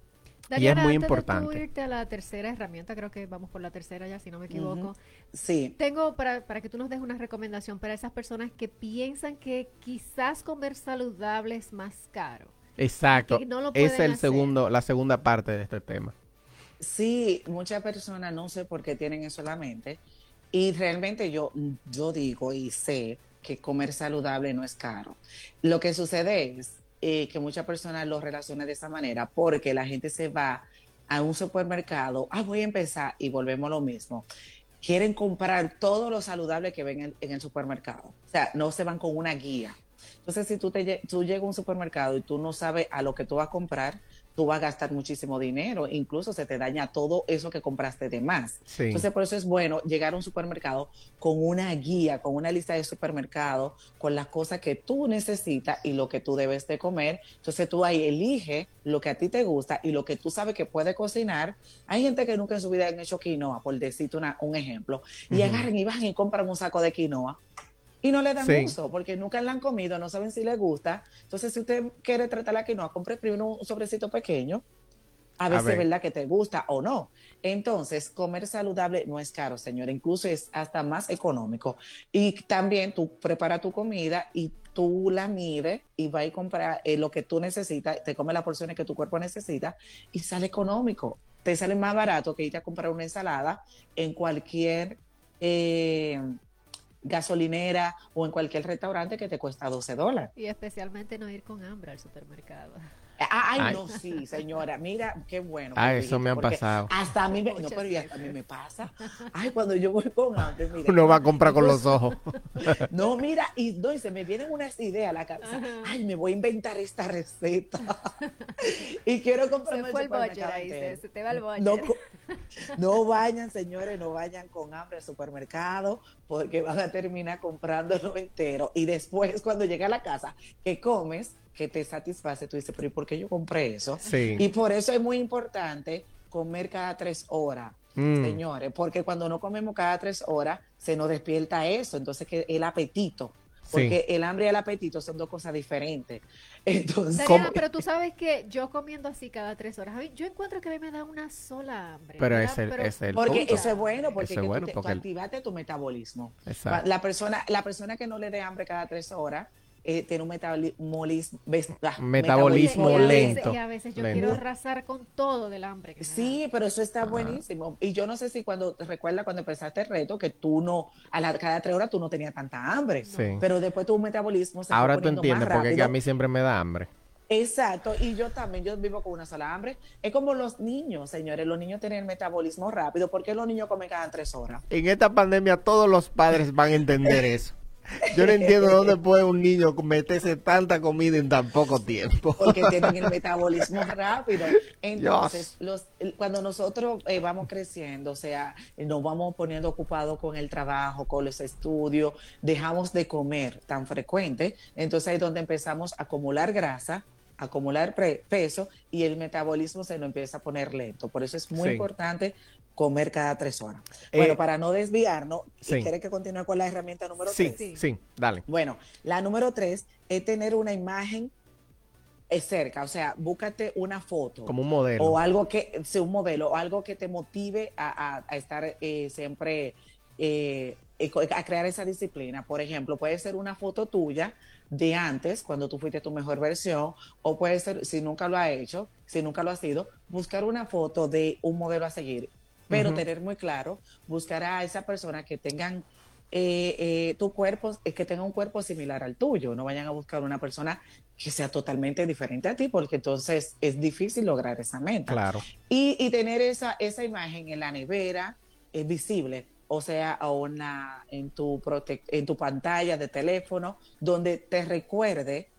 y es muy importante. De irte a la tercera herramienta, creo que vamos por la tercera ya, si no me equivoco. Sí. Tengo para, para que tú nos des una recomendación para esas personas que piensan que quizás comer saludable es más caro. Exacto. es el segundo, la segunda parte de este tema. Sí, muchas personas no sé por qué tienen eso en la mente. Y realmente yo, yo digo y sé que comer saludable no es caro. Lo que sucede es eh, que muchas personas lo relacionan de esa manera porque la gente se va a un supermercado, ah, voy a empezar y volvemos a lo mismo. Quieren comprar todo lo saludable que ven en, el supermercado. O sea, no se van con una guía. Entonces, si tú, te, tú llegas a un supermercado y tú no sabes a lo que tú vas a comprar, tú vas a gastar muchísimo dinero, incluso se te daña todo eso que compraste de más. Entonces, por eso es bueno llegar a un supermercado con una guía, con una lista de supermercados, con las cosas que tú necesitas y lo que tú debes de comer. Entonces, tú ahí elige lo que a ti te gusta y lo que tú sabes que puede cocinar. Hay gente que nunca en su vida han hecho quinoa, por decirte un ejemplo, y agarren y bajan y compran un saco de quinoa y no le dan uso porque nunca la han comido, no saben si les gusta. Entonces, si usted quiere tratar la quinoa, compre primero un sobrecito pequeño, a ver si es verdad que te gusta o no. Entonces, comer saludable no es caro, señor, incluso es hasta más económico. Y también tú prepara tu comida y tú la mides y vas a comprar eh, lo que tú necesitas, te comes las porciones que tu cuerpo necesita y sale económico. Te sale más barato que irte a comprar una ensalada en cualquier eh, gasolinera o en cualquier restaurante que te cuesta 12 dólares. Y especialmente no ir con hambre al supermercado. Ah, ay, no, sí, señora, mira, qué bueno. Ah, eso me ha pasado. Hasta a mí, me, no, pero ya a mí me pasa. Ay, cuando yo voy con hambre, mira. Uno va a comprar con los ojos. [laughs] No, mira, y, no, y se me vienen unas ideas a la cabeza. Ay, me voy a inventar esta receta. [laughs] y quiero comprarme se fue el ahí, se, se, te va el bocher. No, no vayan, señores, no vayan con hambre al supermercado porque van a terminar comprándolo entero. Y después, cuando llega a la casa, que comes, que te satisface, tú dices, pero ¿y por qué yo compré eso? Sí. Y por eso es muy importante comer cada tres horas, mm. señores, porque cuando no comemos cada tres horas, se nos despierta eso, entonces que el apetito, porque el hambre y el apetito son dos cosas diferentes. [laughs] Entonces, Dariana, pero tú sabes que yo comiendo así cada tres horas, yo encuentro que a mí me da una sola hambre. Pero es el, es el Porque punto. eso es bueno, porque, Eso es bueno, tú, te- porque tú el- activaste tu metabolismo. Exacto. La persona, la persona que no le dé hambre cada tres horas eh, tiene un metabolismo, Metabolismo y a veces- lento, y a veces yo lento. quiero arrasar con todo del hambre. que. Sí, pero eso está buenísimo. Y yo no sé si cuando te recuerdas cuando empezaste el reto que tú no, a la, cada tres horas tú no tenías tanta hambre. Sí. Pero después tu metabolismo se Ahora tú entiendes porque es que a mí siempre me da hambre. Exacto, y yo también, yo vivo con una sola hambre. Es como los niños, señores, los niños tienen el metabolismo rápido. ¿Por qué los niños comen cada tres horas? En esta pandemia todos los padres van a entender eso. Yo no entiendo dónde puede un niño meterse tanta comida en tan poco tiempo. porque tienen el metabolismo rápido. Entonces, los, cuando nosotros eh, vamos creciendo, o sea, nos vamos poniendo ocupados con el trabajo, con los estudios, dejamos de comer tan frecuente, entonces ahí es donde empezamos a acumular grasa acumular peso y el metabolismo se nos empieza a poner lento. Por eso es muy Sí. importante comer cada tres horas. Eh, bueno, para no desviarnos, sí. ¿quiere que continúe con la herramienta número Sí, tres? sí, dale. Bueno, la número tres es tener una imagen eh, cerca, o sea, búscate una foto Como un modelo. o algo que sea un modelo o algo que te motive a, a- a estar eh, siempre eh, a crear esa disciplina. Por ejemplo, puede ser una foto tuya de antes, cuando tú fuiste tu mejor versión, o puede ser, si nunca lo ha hecho, si nunca lo ha sido, buscar una foto de un modelo a seguir, pero tener muy claro, buscar a esa persona que tengan eh, eh, tu cuerpo, eh, que tenga un cuerpo similar al tuyo, no vayan a buscar una persona que sea totalmente diferente a ti, porque entonces es difícil lograr esa meta. Claro. Y, y tener esa, esa imagen en la nevera eh, visible, o sea, a una, en, tu prote- en tu pantalla de teléfono, donde te recuerde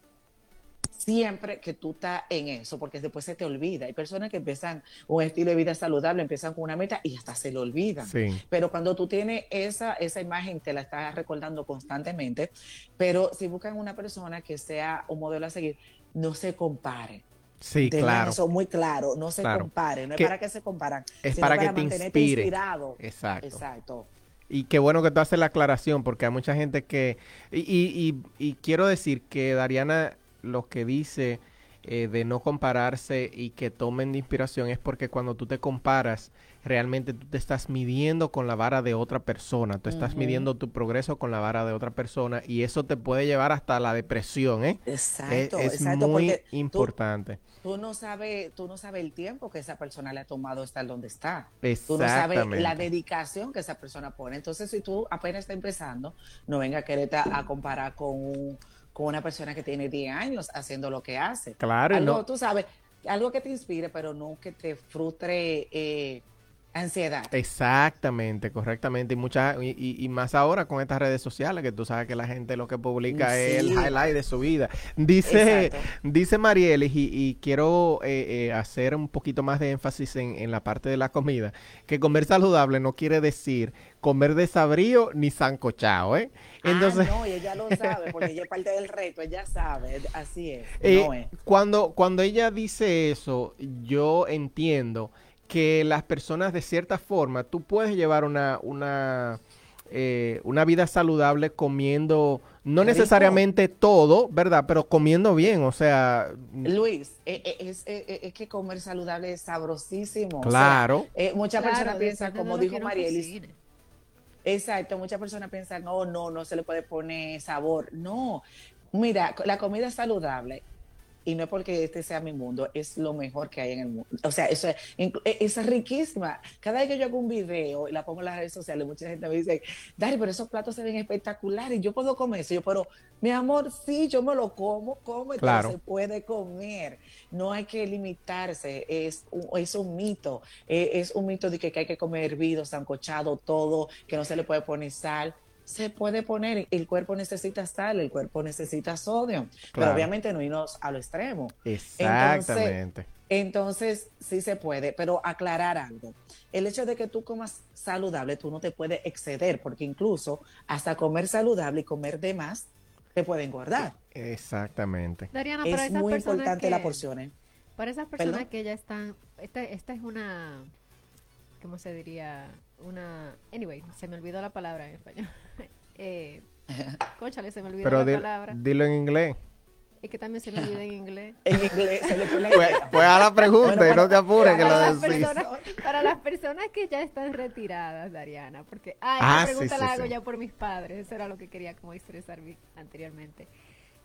siempre que tú estás en eso, porque después se te olvida. Hay personas que empiezan un estilo de vida saludable, empiezan con una meta y hasta se le olvidan. Sí. Pero cuando tú tienes esa, esa imagen, te la estás recordando constantemente. Pero si buscan una persona que sea un modelo a seguir, no se compare. Sí, Tengan claro. Eso muy claro, no se Claro. compare, no es para que se comparan, es para que te mantenerte inspire. inspirado. Exacto. Exacto. Y qué bueno que tú haces la aclaración, porque hay mucha gente que... Y, y- y- y quiero decir que Dariana lo que dice eh, de no compararse y que tomen de inspiración es porque cuando tú te comparas, realmente tú te estás midiendo con la vara de otra persona, tú estás midiendo tu progreso con la vara de otra persona y eso te puede llevar hasta la depresión, ¿eh? Exacto, es exacto, muy tú- importante. Tú, no sabes, tú no sabes el tiempo que esa persona le ha tomado estar donde está. Tú no sabes la dedicación que esa persona pone. Entonces, si tú apenas está empezando, no venga a quererte a, a comparar con, un- con una persona que tiene 10 años haciendo lo que hace. Claro, algo, no- tú sabes, algo que te inspire, pero no que te frustre eh, ansiedad. Exactamente, correctamente. Y, mucha, y, y- y más ahora con estas redes sociales, que tú sabes que la gente lo que publica es el highlight de su vida. Dice, Exacto. dice Marielis, y, y quiero eh, eh, hacer un poquito más de énfasis en, en la parte de la comida, que comer saludable no quiere decir comer desabrío ni sancochado, ¿eh? Entonces, ah, no, y ella lo [laughs] sabe, porque ella es parte del reto, ella sabe, así es. Eh, no es. cuando, cuando ella dice eso, yo entiendo que las personas de cierta forma, tú puedes llevar una, una, eh, una vida saludable comiendo, no necesariamente todo, ¿verdad? Pero comiendo bien, o sea, Luis, eh, eh, es, eh, eh, es que comer saludable es sabrosísimo. o sea, claro. eh, muchas Claro, personas piensan, como dijo Marielis, exacto, muchas personas piensan, no, no, no se le puede poner sabor. No, Mira, la comida saludable y no es porque este sea mi mundo, es lo mejor que hay en el mundo. O sea, eso es, e, es, riquísima. Cada vez que yo hago un video y la pongo en las redes sociales, mucha gente me dice, Dari, pero esos platos se ven espectaculares, yo puedo comer eso. Yo, pero mi amor, sí, yo me lo como, como, claro. se puede comer. No hay que limitarse, es un, es un mito. Es, es un mito de que hay que comer hervido, sancochado, todo, que no se le puede poner sal se puede poner, el cuerpo necesita sal, el cuerpo necesita sodio, pero obviamente no irnos a lo extremo. Exactamente. Entonces, sí se puede, pero aclarar algo. El hecho de que tú comas saludable, tú no te puedes exceder, porque incluso hasta comer saludable y comer de más te puede engordar. Exactamente. es muy importante la porciones. Para esas personas que ya están, esta, esta es una, ¿cómo se diría? Una, anyway, se me olvidó la palabra en español. [laughs] eh, [laughs] conchale, se me olvidó la palabra. Dilo en inglés. Es que también se me olvida en inglés. [laughs] en inglés se le pone pues, pues a la pregunta y no te apures que lo decís. para las personas que ya están retiradas, Dariana, porque ah, esa ah, pregunta la hago ya por mis padres, eso era lo que quería como expresar anteriormente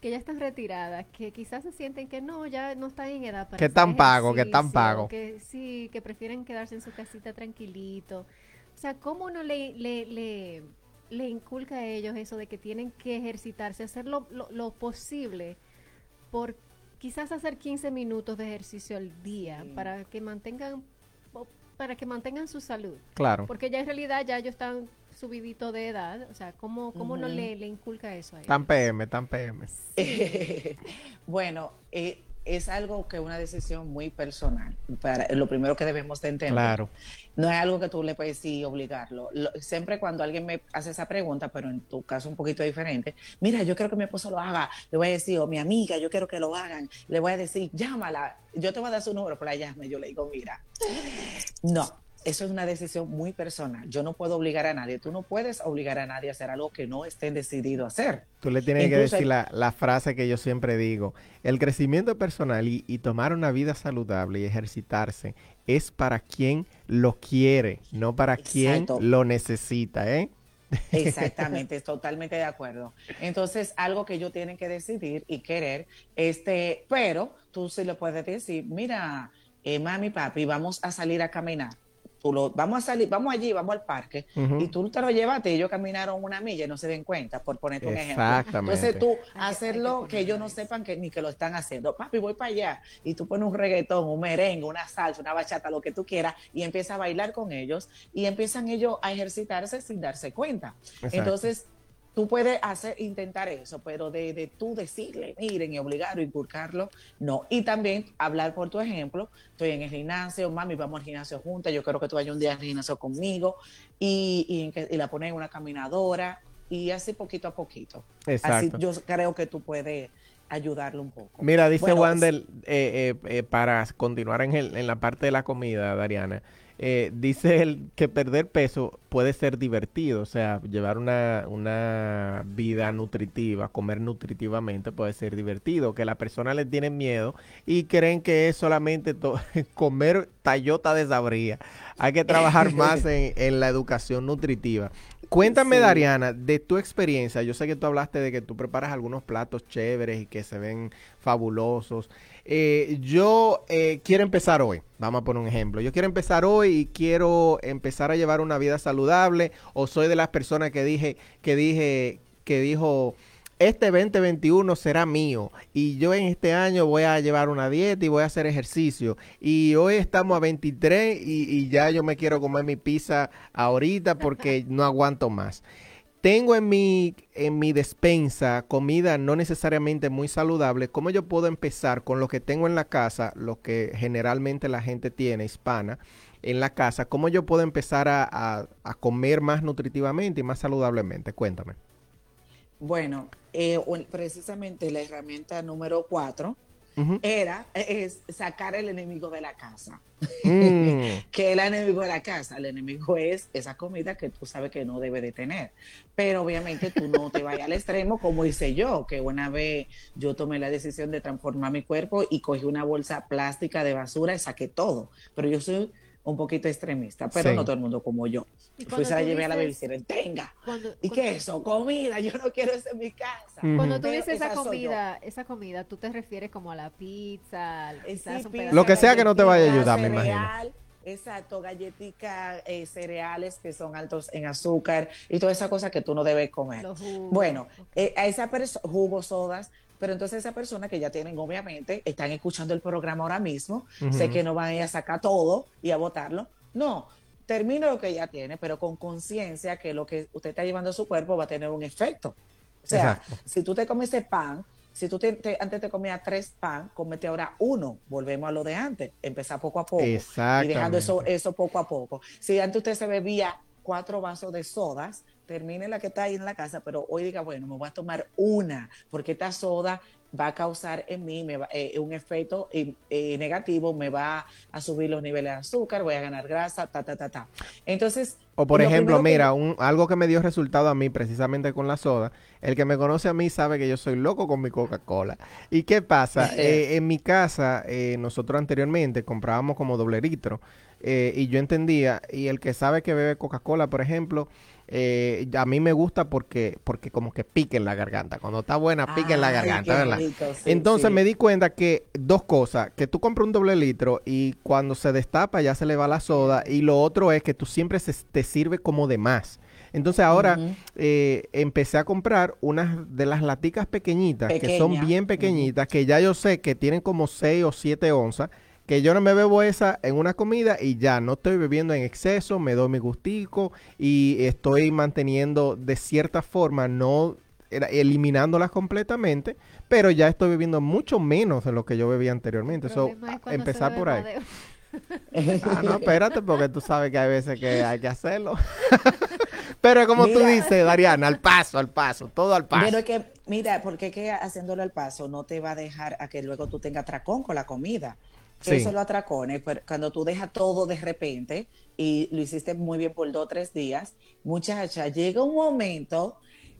que ya están retiradas, que quizás se sienten que no, ya no están en edad para Que tan pago, que tan pago. Que sí, que prefieren quedarse en su casita tranquilito. O sea, ¿cómo uno le, le, le, le inculca a ellos eso de que tienen que ejercitarse, hacer lo, lo, posible por quizás hacer 15 minutos de ejercicio al día para que mantengan para que mantengan su salud. Claro. Porque ya en realidad ya ellos están subidito de edad, o sea, ¿cómo, cómo no le, le, inculca eso a ellos? Tan PM, tan PM. [laughs] bueno, eh, es algo que es una decisión muy personal. Para, lo primero que debemos de entender. Claro. No es algo que tú le puedes decir obligarlo. siempre cuando alguien me hace esa pregunta, pero en tu caso un poquito diferente, mira, yo quiero que mi esposo lo haga, le voy a decir, o mi amiga, yo quiero que lo hagan, le voy a decir, llámala, yo te voy a dar su número, pero la llame, yo le digo, mira, no, eso es una decisión muy personal. Yo no puedo obligar a nadie. Tú no puedes obligar a nadie a hacer algo que no estén decidido a hacer. Tú le tienes que decir la, frase que yo siempre digo. El crecimiento personal y, tomar una vida saludable y ejercitarse es para quien lo quiere, no para quien lo necesita, ¿eh? Exactamente, [laughs] totalmente de acuerdo. Entonces, algo que ellos tienen que decidir y querer, este, pero tú sí le puedes decir, mira, eh, mami, papi, vamos a salir a caminar vamos a salir, vamos allí, vamos al parque, y tú te lo llevaste y ellos caminaron una milla y no se den cuenta, por ponerte un ejemplo. Entonces tú hacerlo que, ellos no sepan que ni que lo están haciendo. Papi, voy para allá, y tú pones un reggaetón, un merengue, una salsa, una bachata, lo que tú quieras, y empiezas a bailar con ellos, y empiezan ellos a ejercitarse sin darse cuenta. Entonces, Tú puedes hacer, intentar eso, pero de, de tú decirle, miren, y obligarlo, inculcarlo, no. Y también hablar por tu ejemplo, estoy en el gimnasio, mami, vamos al gimnasio juntas, yo quiero que tú vayas un día al gimnasio conmigo, y, y, la pones en una caminadora, y así poquito a poquito. Exacto. Así yo creo que tú puedes ayudarlo un poco. Mira, dice Wander, eh, eh, eh, para continuar en, el, en la parte de la comida, Dariana, eh, dice él que perder peso puede ser divertido, o sea, llevar una, una, vida nutritiva, comer nutritivamente puede ser divertido, que la persona le tiene miedo y creen que es solamente [laughs] comer tallota de sabría. Hay que trabajar [laughs] más en, en la educación nutritiva. Cuéntame, Dariana, de tu experiencia. Yo sé que tú hablaste de que tú preparas algunos platos chéveres y que se ven fabulosos. Eh, yo eh, quiero empezar hoy, vamos a poner un ejemplo, yo quiero empezar hoy y quiero empezar a llevar una vida saludable. O soy de las personas que dije, que dije, que dijo, este 2021 será mío y yo en este año voy a llevar una dieta y voy a hacer ejercicio. Y hoy estamos a 23 y, y ya yo me quiero comer mi pizza ahorita porque no aguanto más tengo en mi, en mi despensa comida no necesariamente muy saludable, ¿cómo yo puedo empezar con lo que tengo en la casa, lo que generalmente la gente tiene hispana en la casa? ¿Cómo yo puedo empezar a, comer más nutritivamente y más saludablemente? Cuéntame. Bueno, eh, precisamente la herramienta número cuatro era es sacar el enemigo de la casa. Mm. [laughs] que el enemigo de la casa, el enemigo es esa comida que tú sabes que no debe de tener. Pero obviamente tú no te vayas al extremo como hice yo, que una vez yo tomé la decisión de transformar mi cuerpo y cogí una bolsa plástica de basura y saqué todo. Pero yo soy un poquito extremista, pero Sí. no todo el mundo como yo. Y Fui cuando se la llevé a la babysitter, tenga. Cuando, ¿Y cuando- qué es eso? Comida, yo no quiero eso en mi casa. Cuando tú dices esa comida, esa comida, tú te refieres como a la pizza, Eh, quizás sí, un pizza, pedazo Lo que sea que no te vaya a ayudar, me imagino. cereal, Exacto, galletica, eh, cereales que son altos en azúcar y toda esa cosa que tú no debes comer. los jugos. Bueno, eh, a esa persona, jugos, sodas, pero entonces esa persona que ya tienen, obviamente, están escuchando el programa ahora mismo, sé que no van a ir a sacar todo y a botarlo. No, termina lo que ya tiene, pero con conciencia que lo que usted está llevando a su cuerpo va a tener un efecto. O sea, Exacto. si tú te comes ese pan, si tú te- te- antes te comías tres pan, comete ahora uno. Volvemos a lo de antes, empezar poco a poco. Y dejando eso, eso poco a poco. Si antes usted se bebía cuatro vasos de sodas, termine la que está ahí en la casa, pero hoy diga, bueno, me voy a tomar una, porque esta soda va a causar en mí me va- eh, un efecto eh, eh, negativo, me va a subir los niveles de azúcar, voy a ganar grasa, ta, ta, ta, ta. Entonces, O por lo ejemplo, que- mira, un, algo que me dio resultado a mí precisamente con la soda, el que me conoce a mí sabe que yo soy loco con mi Coca-Cola. ¿Y qué pasa? [laughs] Eh, en mi casa, eh, nosotros anteriormente comprábamos como doble litro eh, y yo entendía, y el que sabe que bebe Coca-Cola, por ejemplo, eh, a mí me gusta porque, porque como que pique en la garganta. Cuando está buena, pique en la Ay, garganta, ¿verdad? rico, sí, Entonces sí. me di cuenta que dos cosas, que tú compras un doble litro y cuando se destapa ya se le va la soda y lo otro es que tú siempre se, te sirve como de más. Entonces ahora eh, empecé a comprar unas de las laticas pequeñitas que son bien pequeñitas, que ya yo sé que tienen como 6 o 7 onzas, que yo no me bebo esa en una comida y ya no estoy bebiendo en exceso, me doy mi gustico y estoy manteniendo de cierta forma, no eliminándolas completamente, pero ya estoy bebiendo mucho menos de lo que yo bebía anteriormente. El So, problema es cuando se empezar por ahí. Ah, no, espérate, porque tú sabes que hay veces que hay que hacerlo. [laughs] [laughs] Pero como tú dices, Dariana, al paso, al paso, todo al paso. Pero es que, mira, porque que haciéndolo al paso no te va a dejar a que luego tú tengas atracón con la comida. Sí. Eso lo atracones, pero cuando tú dejas todo de repente y lo hiciste muy bien por dos o tres días, muchacha, llega un momento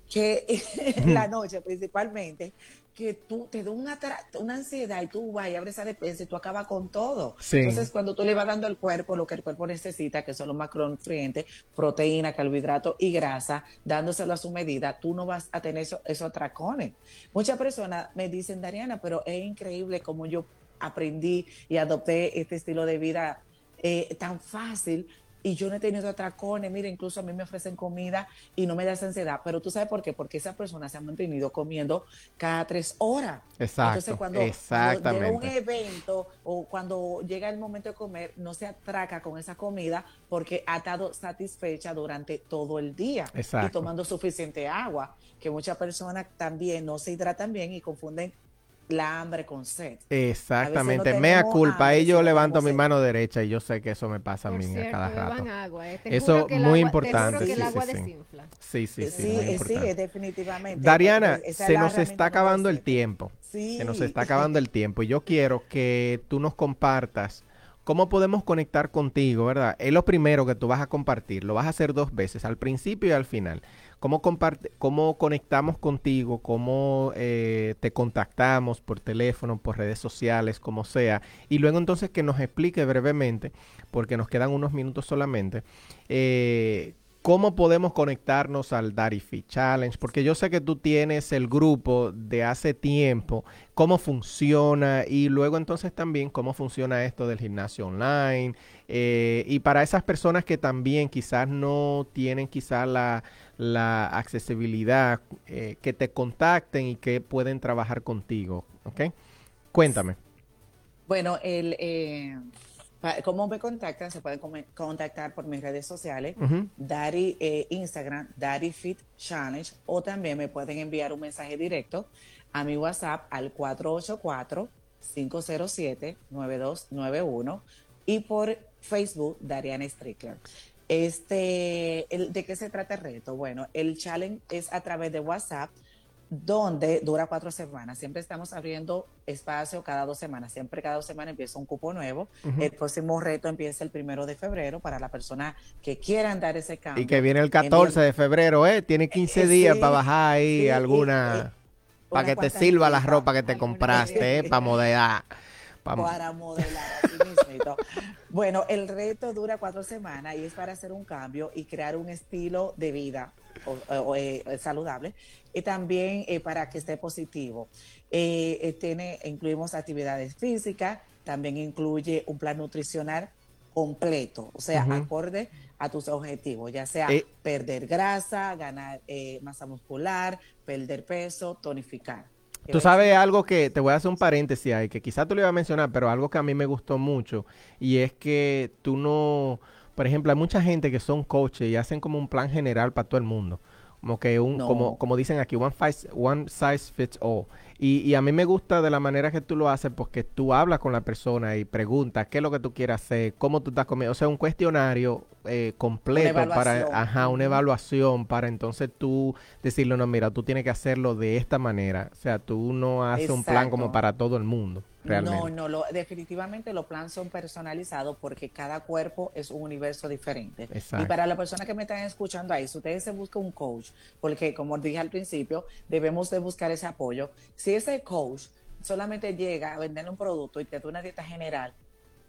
que en [laughs] la noche principalmente, que tú te da una, una ansiedad y tú vas y abres esa despensa y tú acabas con todo. Sí. Entonces, cuando tú le vas dando al cuerpo lo que el cuerpo necesita, que son los macronutrientes, proteína, carbohidratos y grasa, dándoselo a su medida, tú no vas a tener eso- esos atracones. Muchas personas me dicen, Dariana, pero es increíble como yo aprendí y adopté este estilo de vida eh, tan fácil y yo no he tenido atracones. Mira, incluso a mí me ofrecen comida y no me da esa ansiedad. Pero tú sabes por qué? Porque esas personas se han mantenido comiendo cada tres horas. Exacto, Entonces, cuando, cuando llega un evento o cuando llega el momento de comer, no se atraca con esa comida porque ha estado satisfecha durante todo el día y Exacto. tomando suficiente agua, que muchas personas también no se hidratan bien y confunden la hambre con sed. Exactamente, no mea culpa. Ahí yo levanto mi sed. mano derecha y yo sé que eso me pasa a mí a cierto, cada beban rato. agua, eh. Eso el muy agua- te juro importante, que sí, el sí, agua sí. desinfla. Sí, sí, sí, Sí, muy eh, sí, es definitivamente. Dariana, Esa es se nos está acabando el tiempo. Sí. Se nos está acabando el tiempo y yo quiero que tú nos compartas cómo podemos conectar contigo, ¿verdad? Es lo primero que tú vas a compartir, lo vas a hacer dos veces, al principio y al final. ¿Cómo, comparte, cómo conectamos contigo? ¿Cómo eh, te contactamos por teléfono, por redes sociales, como sea? Y luego entonces que nos explique brevemente, porque nos quedan unos minutos solamente, eh, ¿Cómo podemos conectarnos al Daddy Fit Challenge? Porque yo sé que tú tienes el grupo de hace tiempo, cómo funciona y luego entonces también cómo funciona esto del gimnasio online. eh, y para esas personas que también quizás no tienen quizás la, la accesibilidad, eh, que te contacten y que pueden trabajar contigo. ¿Ok? Cuéntame. Bueno, el, eh, ¿cómo me contactan? Se pueden contactar por mis redes sociales, eh, Instagram, Daddy Fit Challenge, o también me pueden enviar un mensaje directo a mi WhatsApp al 484-507-9291 y por Facebook, Dariana Strickler. Este, el- ¿De qué se trata el reto? Bueno, el challenge es a través de WhatsApp, donde dura cuatro semanas. Siempre estamos abriendo espacio cada dos semanas. Siempre cada dos semanas empieza un cupo nuevo. El próximo reto empieza el primero de febrero para la persona que quieran dar ese cambio. Y que viene el 14 de febrero, ¿eh? Tiene 15 Eh, días sí, para bajar ahí sí, alguna... para que te sirva la ropa que te compraste, ¿eh? Para modelar. pa- para modelar así mismo. Bueno, el reto dura cuatro semanas y es para hacer un cambio y crear un estilo de vida eh, saludable y también eh, para que esté positivo. Eh, tiene, incluimos actividades físicas, también incluye un plan nutricional completo, o sea, acorde a tus objetivos, ya sea perder grasa, ganar masa muscular, perder peso, tonificar. Tú sabes algo que te voy a hacer un paréntesis ahí, que quizás tú lo ibas a mencionar, pero algo que a mí me gustó mucho, y es que tú no, por ejemplo, hay mucha gente que son coaches y hacen como un plan general para todo el mundo. Como que un, como, como dicen aquí, one, one size fits all. Y, a mí me gusta de la manera que tú lo haces porque tú hablas con la persona y preguntas qué es lo que tú quieres hacer, cómo tú estás comiendo. O sea, un cuestionario eh, completo para, ajá, una evaluación para entonces tú decirle, no, mira, tú tienes que hacerlo de esta manera. O sea, tú no haces un plan como para todo el mundo. No, no, lo, definitivamente los planes son personalizados porque cada cuerpo es un universo diferente. Y para la persona que me están escuchando ahí, si ustedes se buscan un coach, porque como dije al principio, debemos de buscar ese apoyo. Si ese coach solamente llega a vender un producto y te da una dieta general,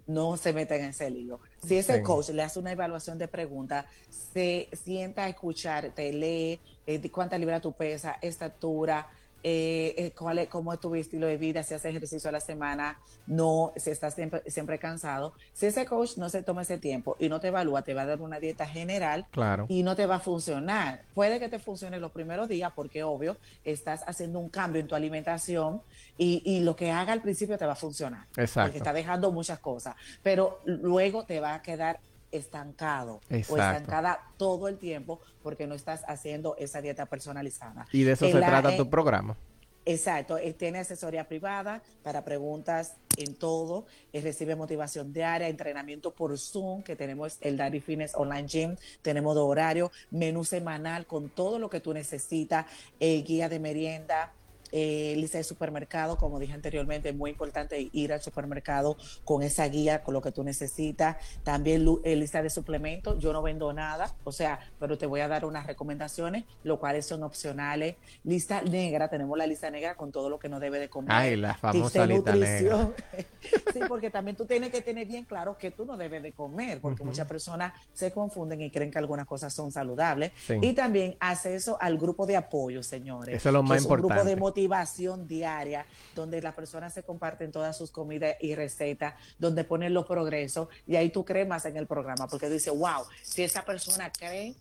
no se meta en ese lío. Si ese coach le hace una evaluación de preguntas, se sienta a escuchar, te lee eh, cuánta libra tu pesa, estatura, eh, eh, cuál es, cómo es tu estilo de vida, si haces ejercicio a la semana, no, si estás siempre, siempre cansado. Si ese coach no se toma ese tiempo y no te evalúa, te va a dar una dieta general claro. y no te va a funcionar. Puede que te funcione los primeros días porque, obvio, estás haciendo un cambio en tu alimentación y, y lo que haga al principio te va a funcionar. Exacto. Porque está dejando muchas cosas, pero luego te va a quedar estancado o estancada todo el tiempo porque no estás haciendo esa dieta personalizada. Y de eso se trata tu programa. Exacto, tiene asesoría privada para preguntas en todo, recibe motivación diaria, entrenamiento por Zoom, que tenemos el Daddy Fitness Online Gym, tenemos de horario, menú semanal con todo lo que tú necesitas, eh, guía de merienda, eh, lista de supermercado, como dije anteriormente, es muy importante ir al supermercado con esa guía, con lo que tú necesitas. También eh, lista de suplementos, yo no vendo nada, o sea, pero te voy a dar unas recomendaciones, lo cuales son opcionales. Lista negra, tenemos la lista negra con todo lo que no debe de comer. Ay, la famosa lista negra. [laughs] sí, porque también tú tienes que tener bien claro que tú no debes de comer, porque muchas personas se confunden y creen que algunas cosas son saludables. Y también acceso al grupo de apoyo, señores. Eso es lo más importante. Un grupo de motivación diaria, donde las personas se comparten todas sus comidas y recetas, donde ponen los progresos, y ahí tú crees más en el programa, porque dices, wow, si esa persona cree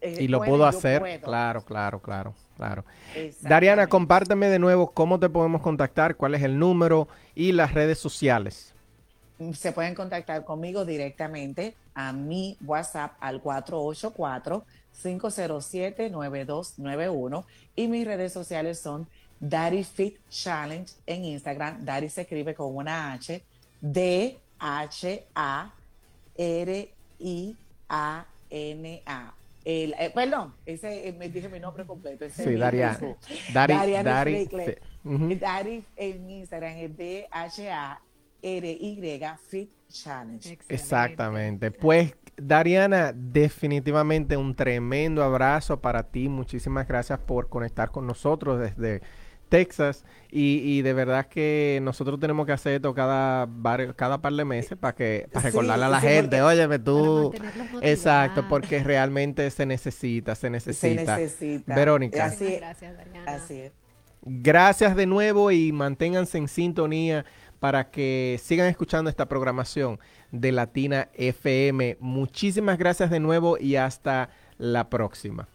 eh, y lo puedo hacer, claro, claro, claro, claro. Dariana, compárteme de nuevo cómo te podemos contactar, cuál es el número y las redes sociales. Se pueden contactar conmigo directamente a mi WhatsApp al 484 507-9291 y mis redes sociales son Daddy Fit Challenge en Instagram. Daddy se escribe con una H, D H A R I A N A. El, eh, perdón, ese eh, me dije mi nombre completo. Ese sí, Dariana. Dari, Dari, en Instagram es D H A R Y Fit Challenge. Exactamente. Pues Dariana, definitivamente un tremendo abrazo para ti. Muchísimas gracias por conectar con nosotros desde Texas y, de verdad que nosotros tenemos que hacer esto cada, cada par de meses para que para recordarle a la gente, óyeme tú, exacto, porque realmente se necesita, se necesita. Se necesita. Verónica. gracias, Así es. Gracias de nuevo y manténganse en sintonía para que sigan escuchando esta programación de Latina FM. Muchísimas gracias de nuevo y hasta la próxima.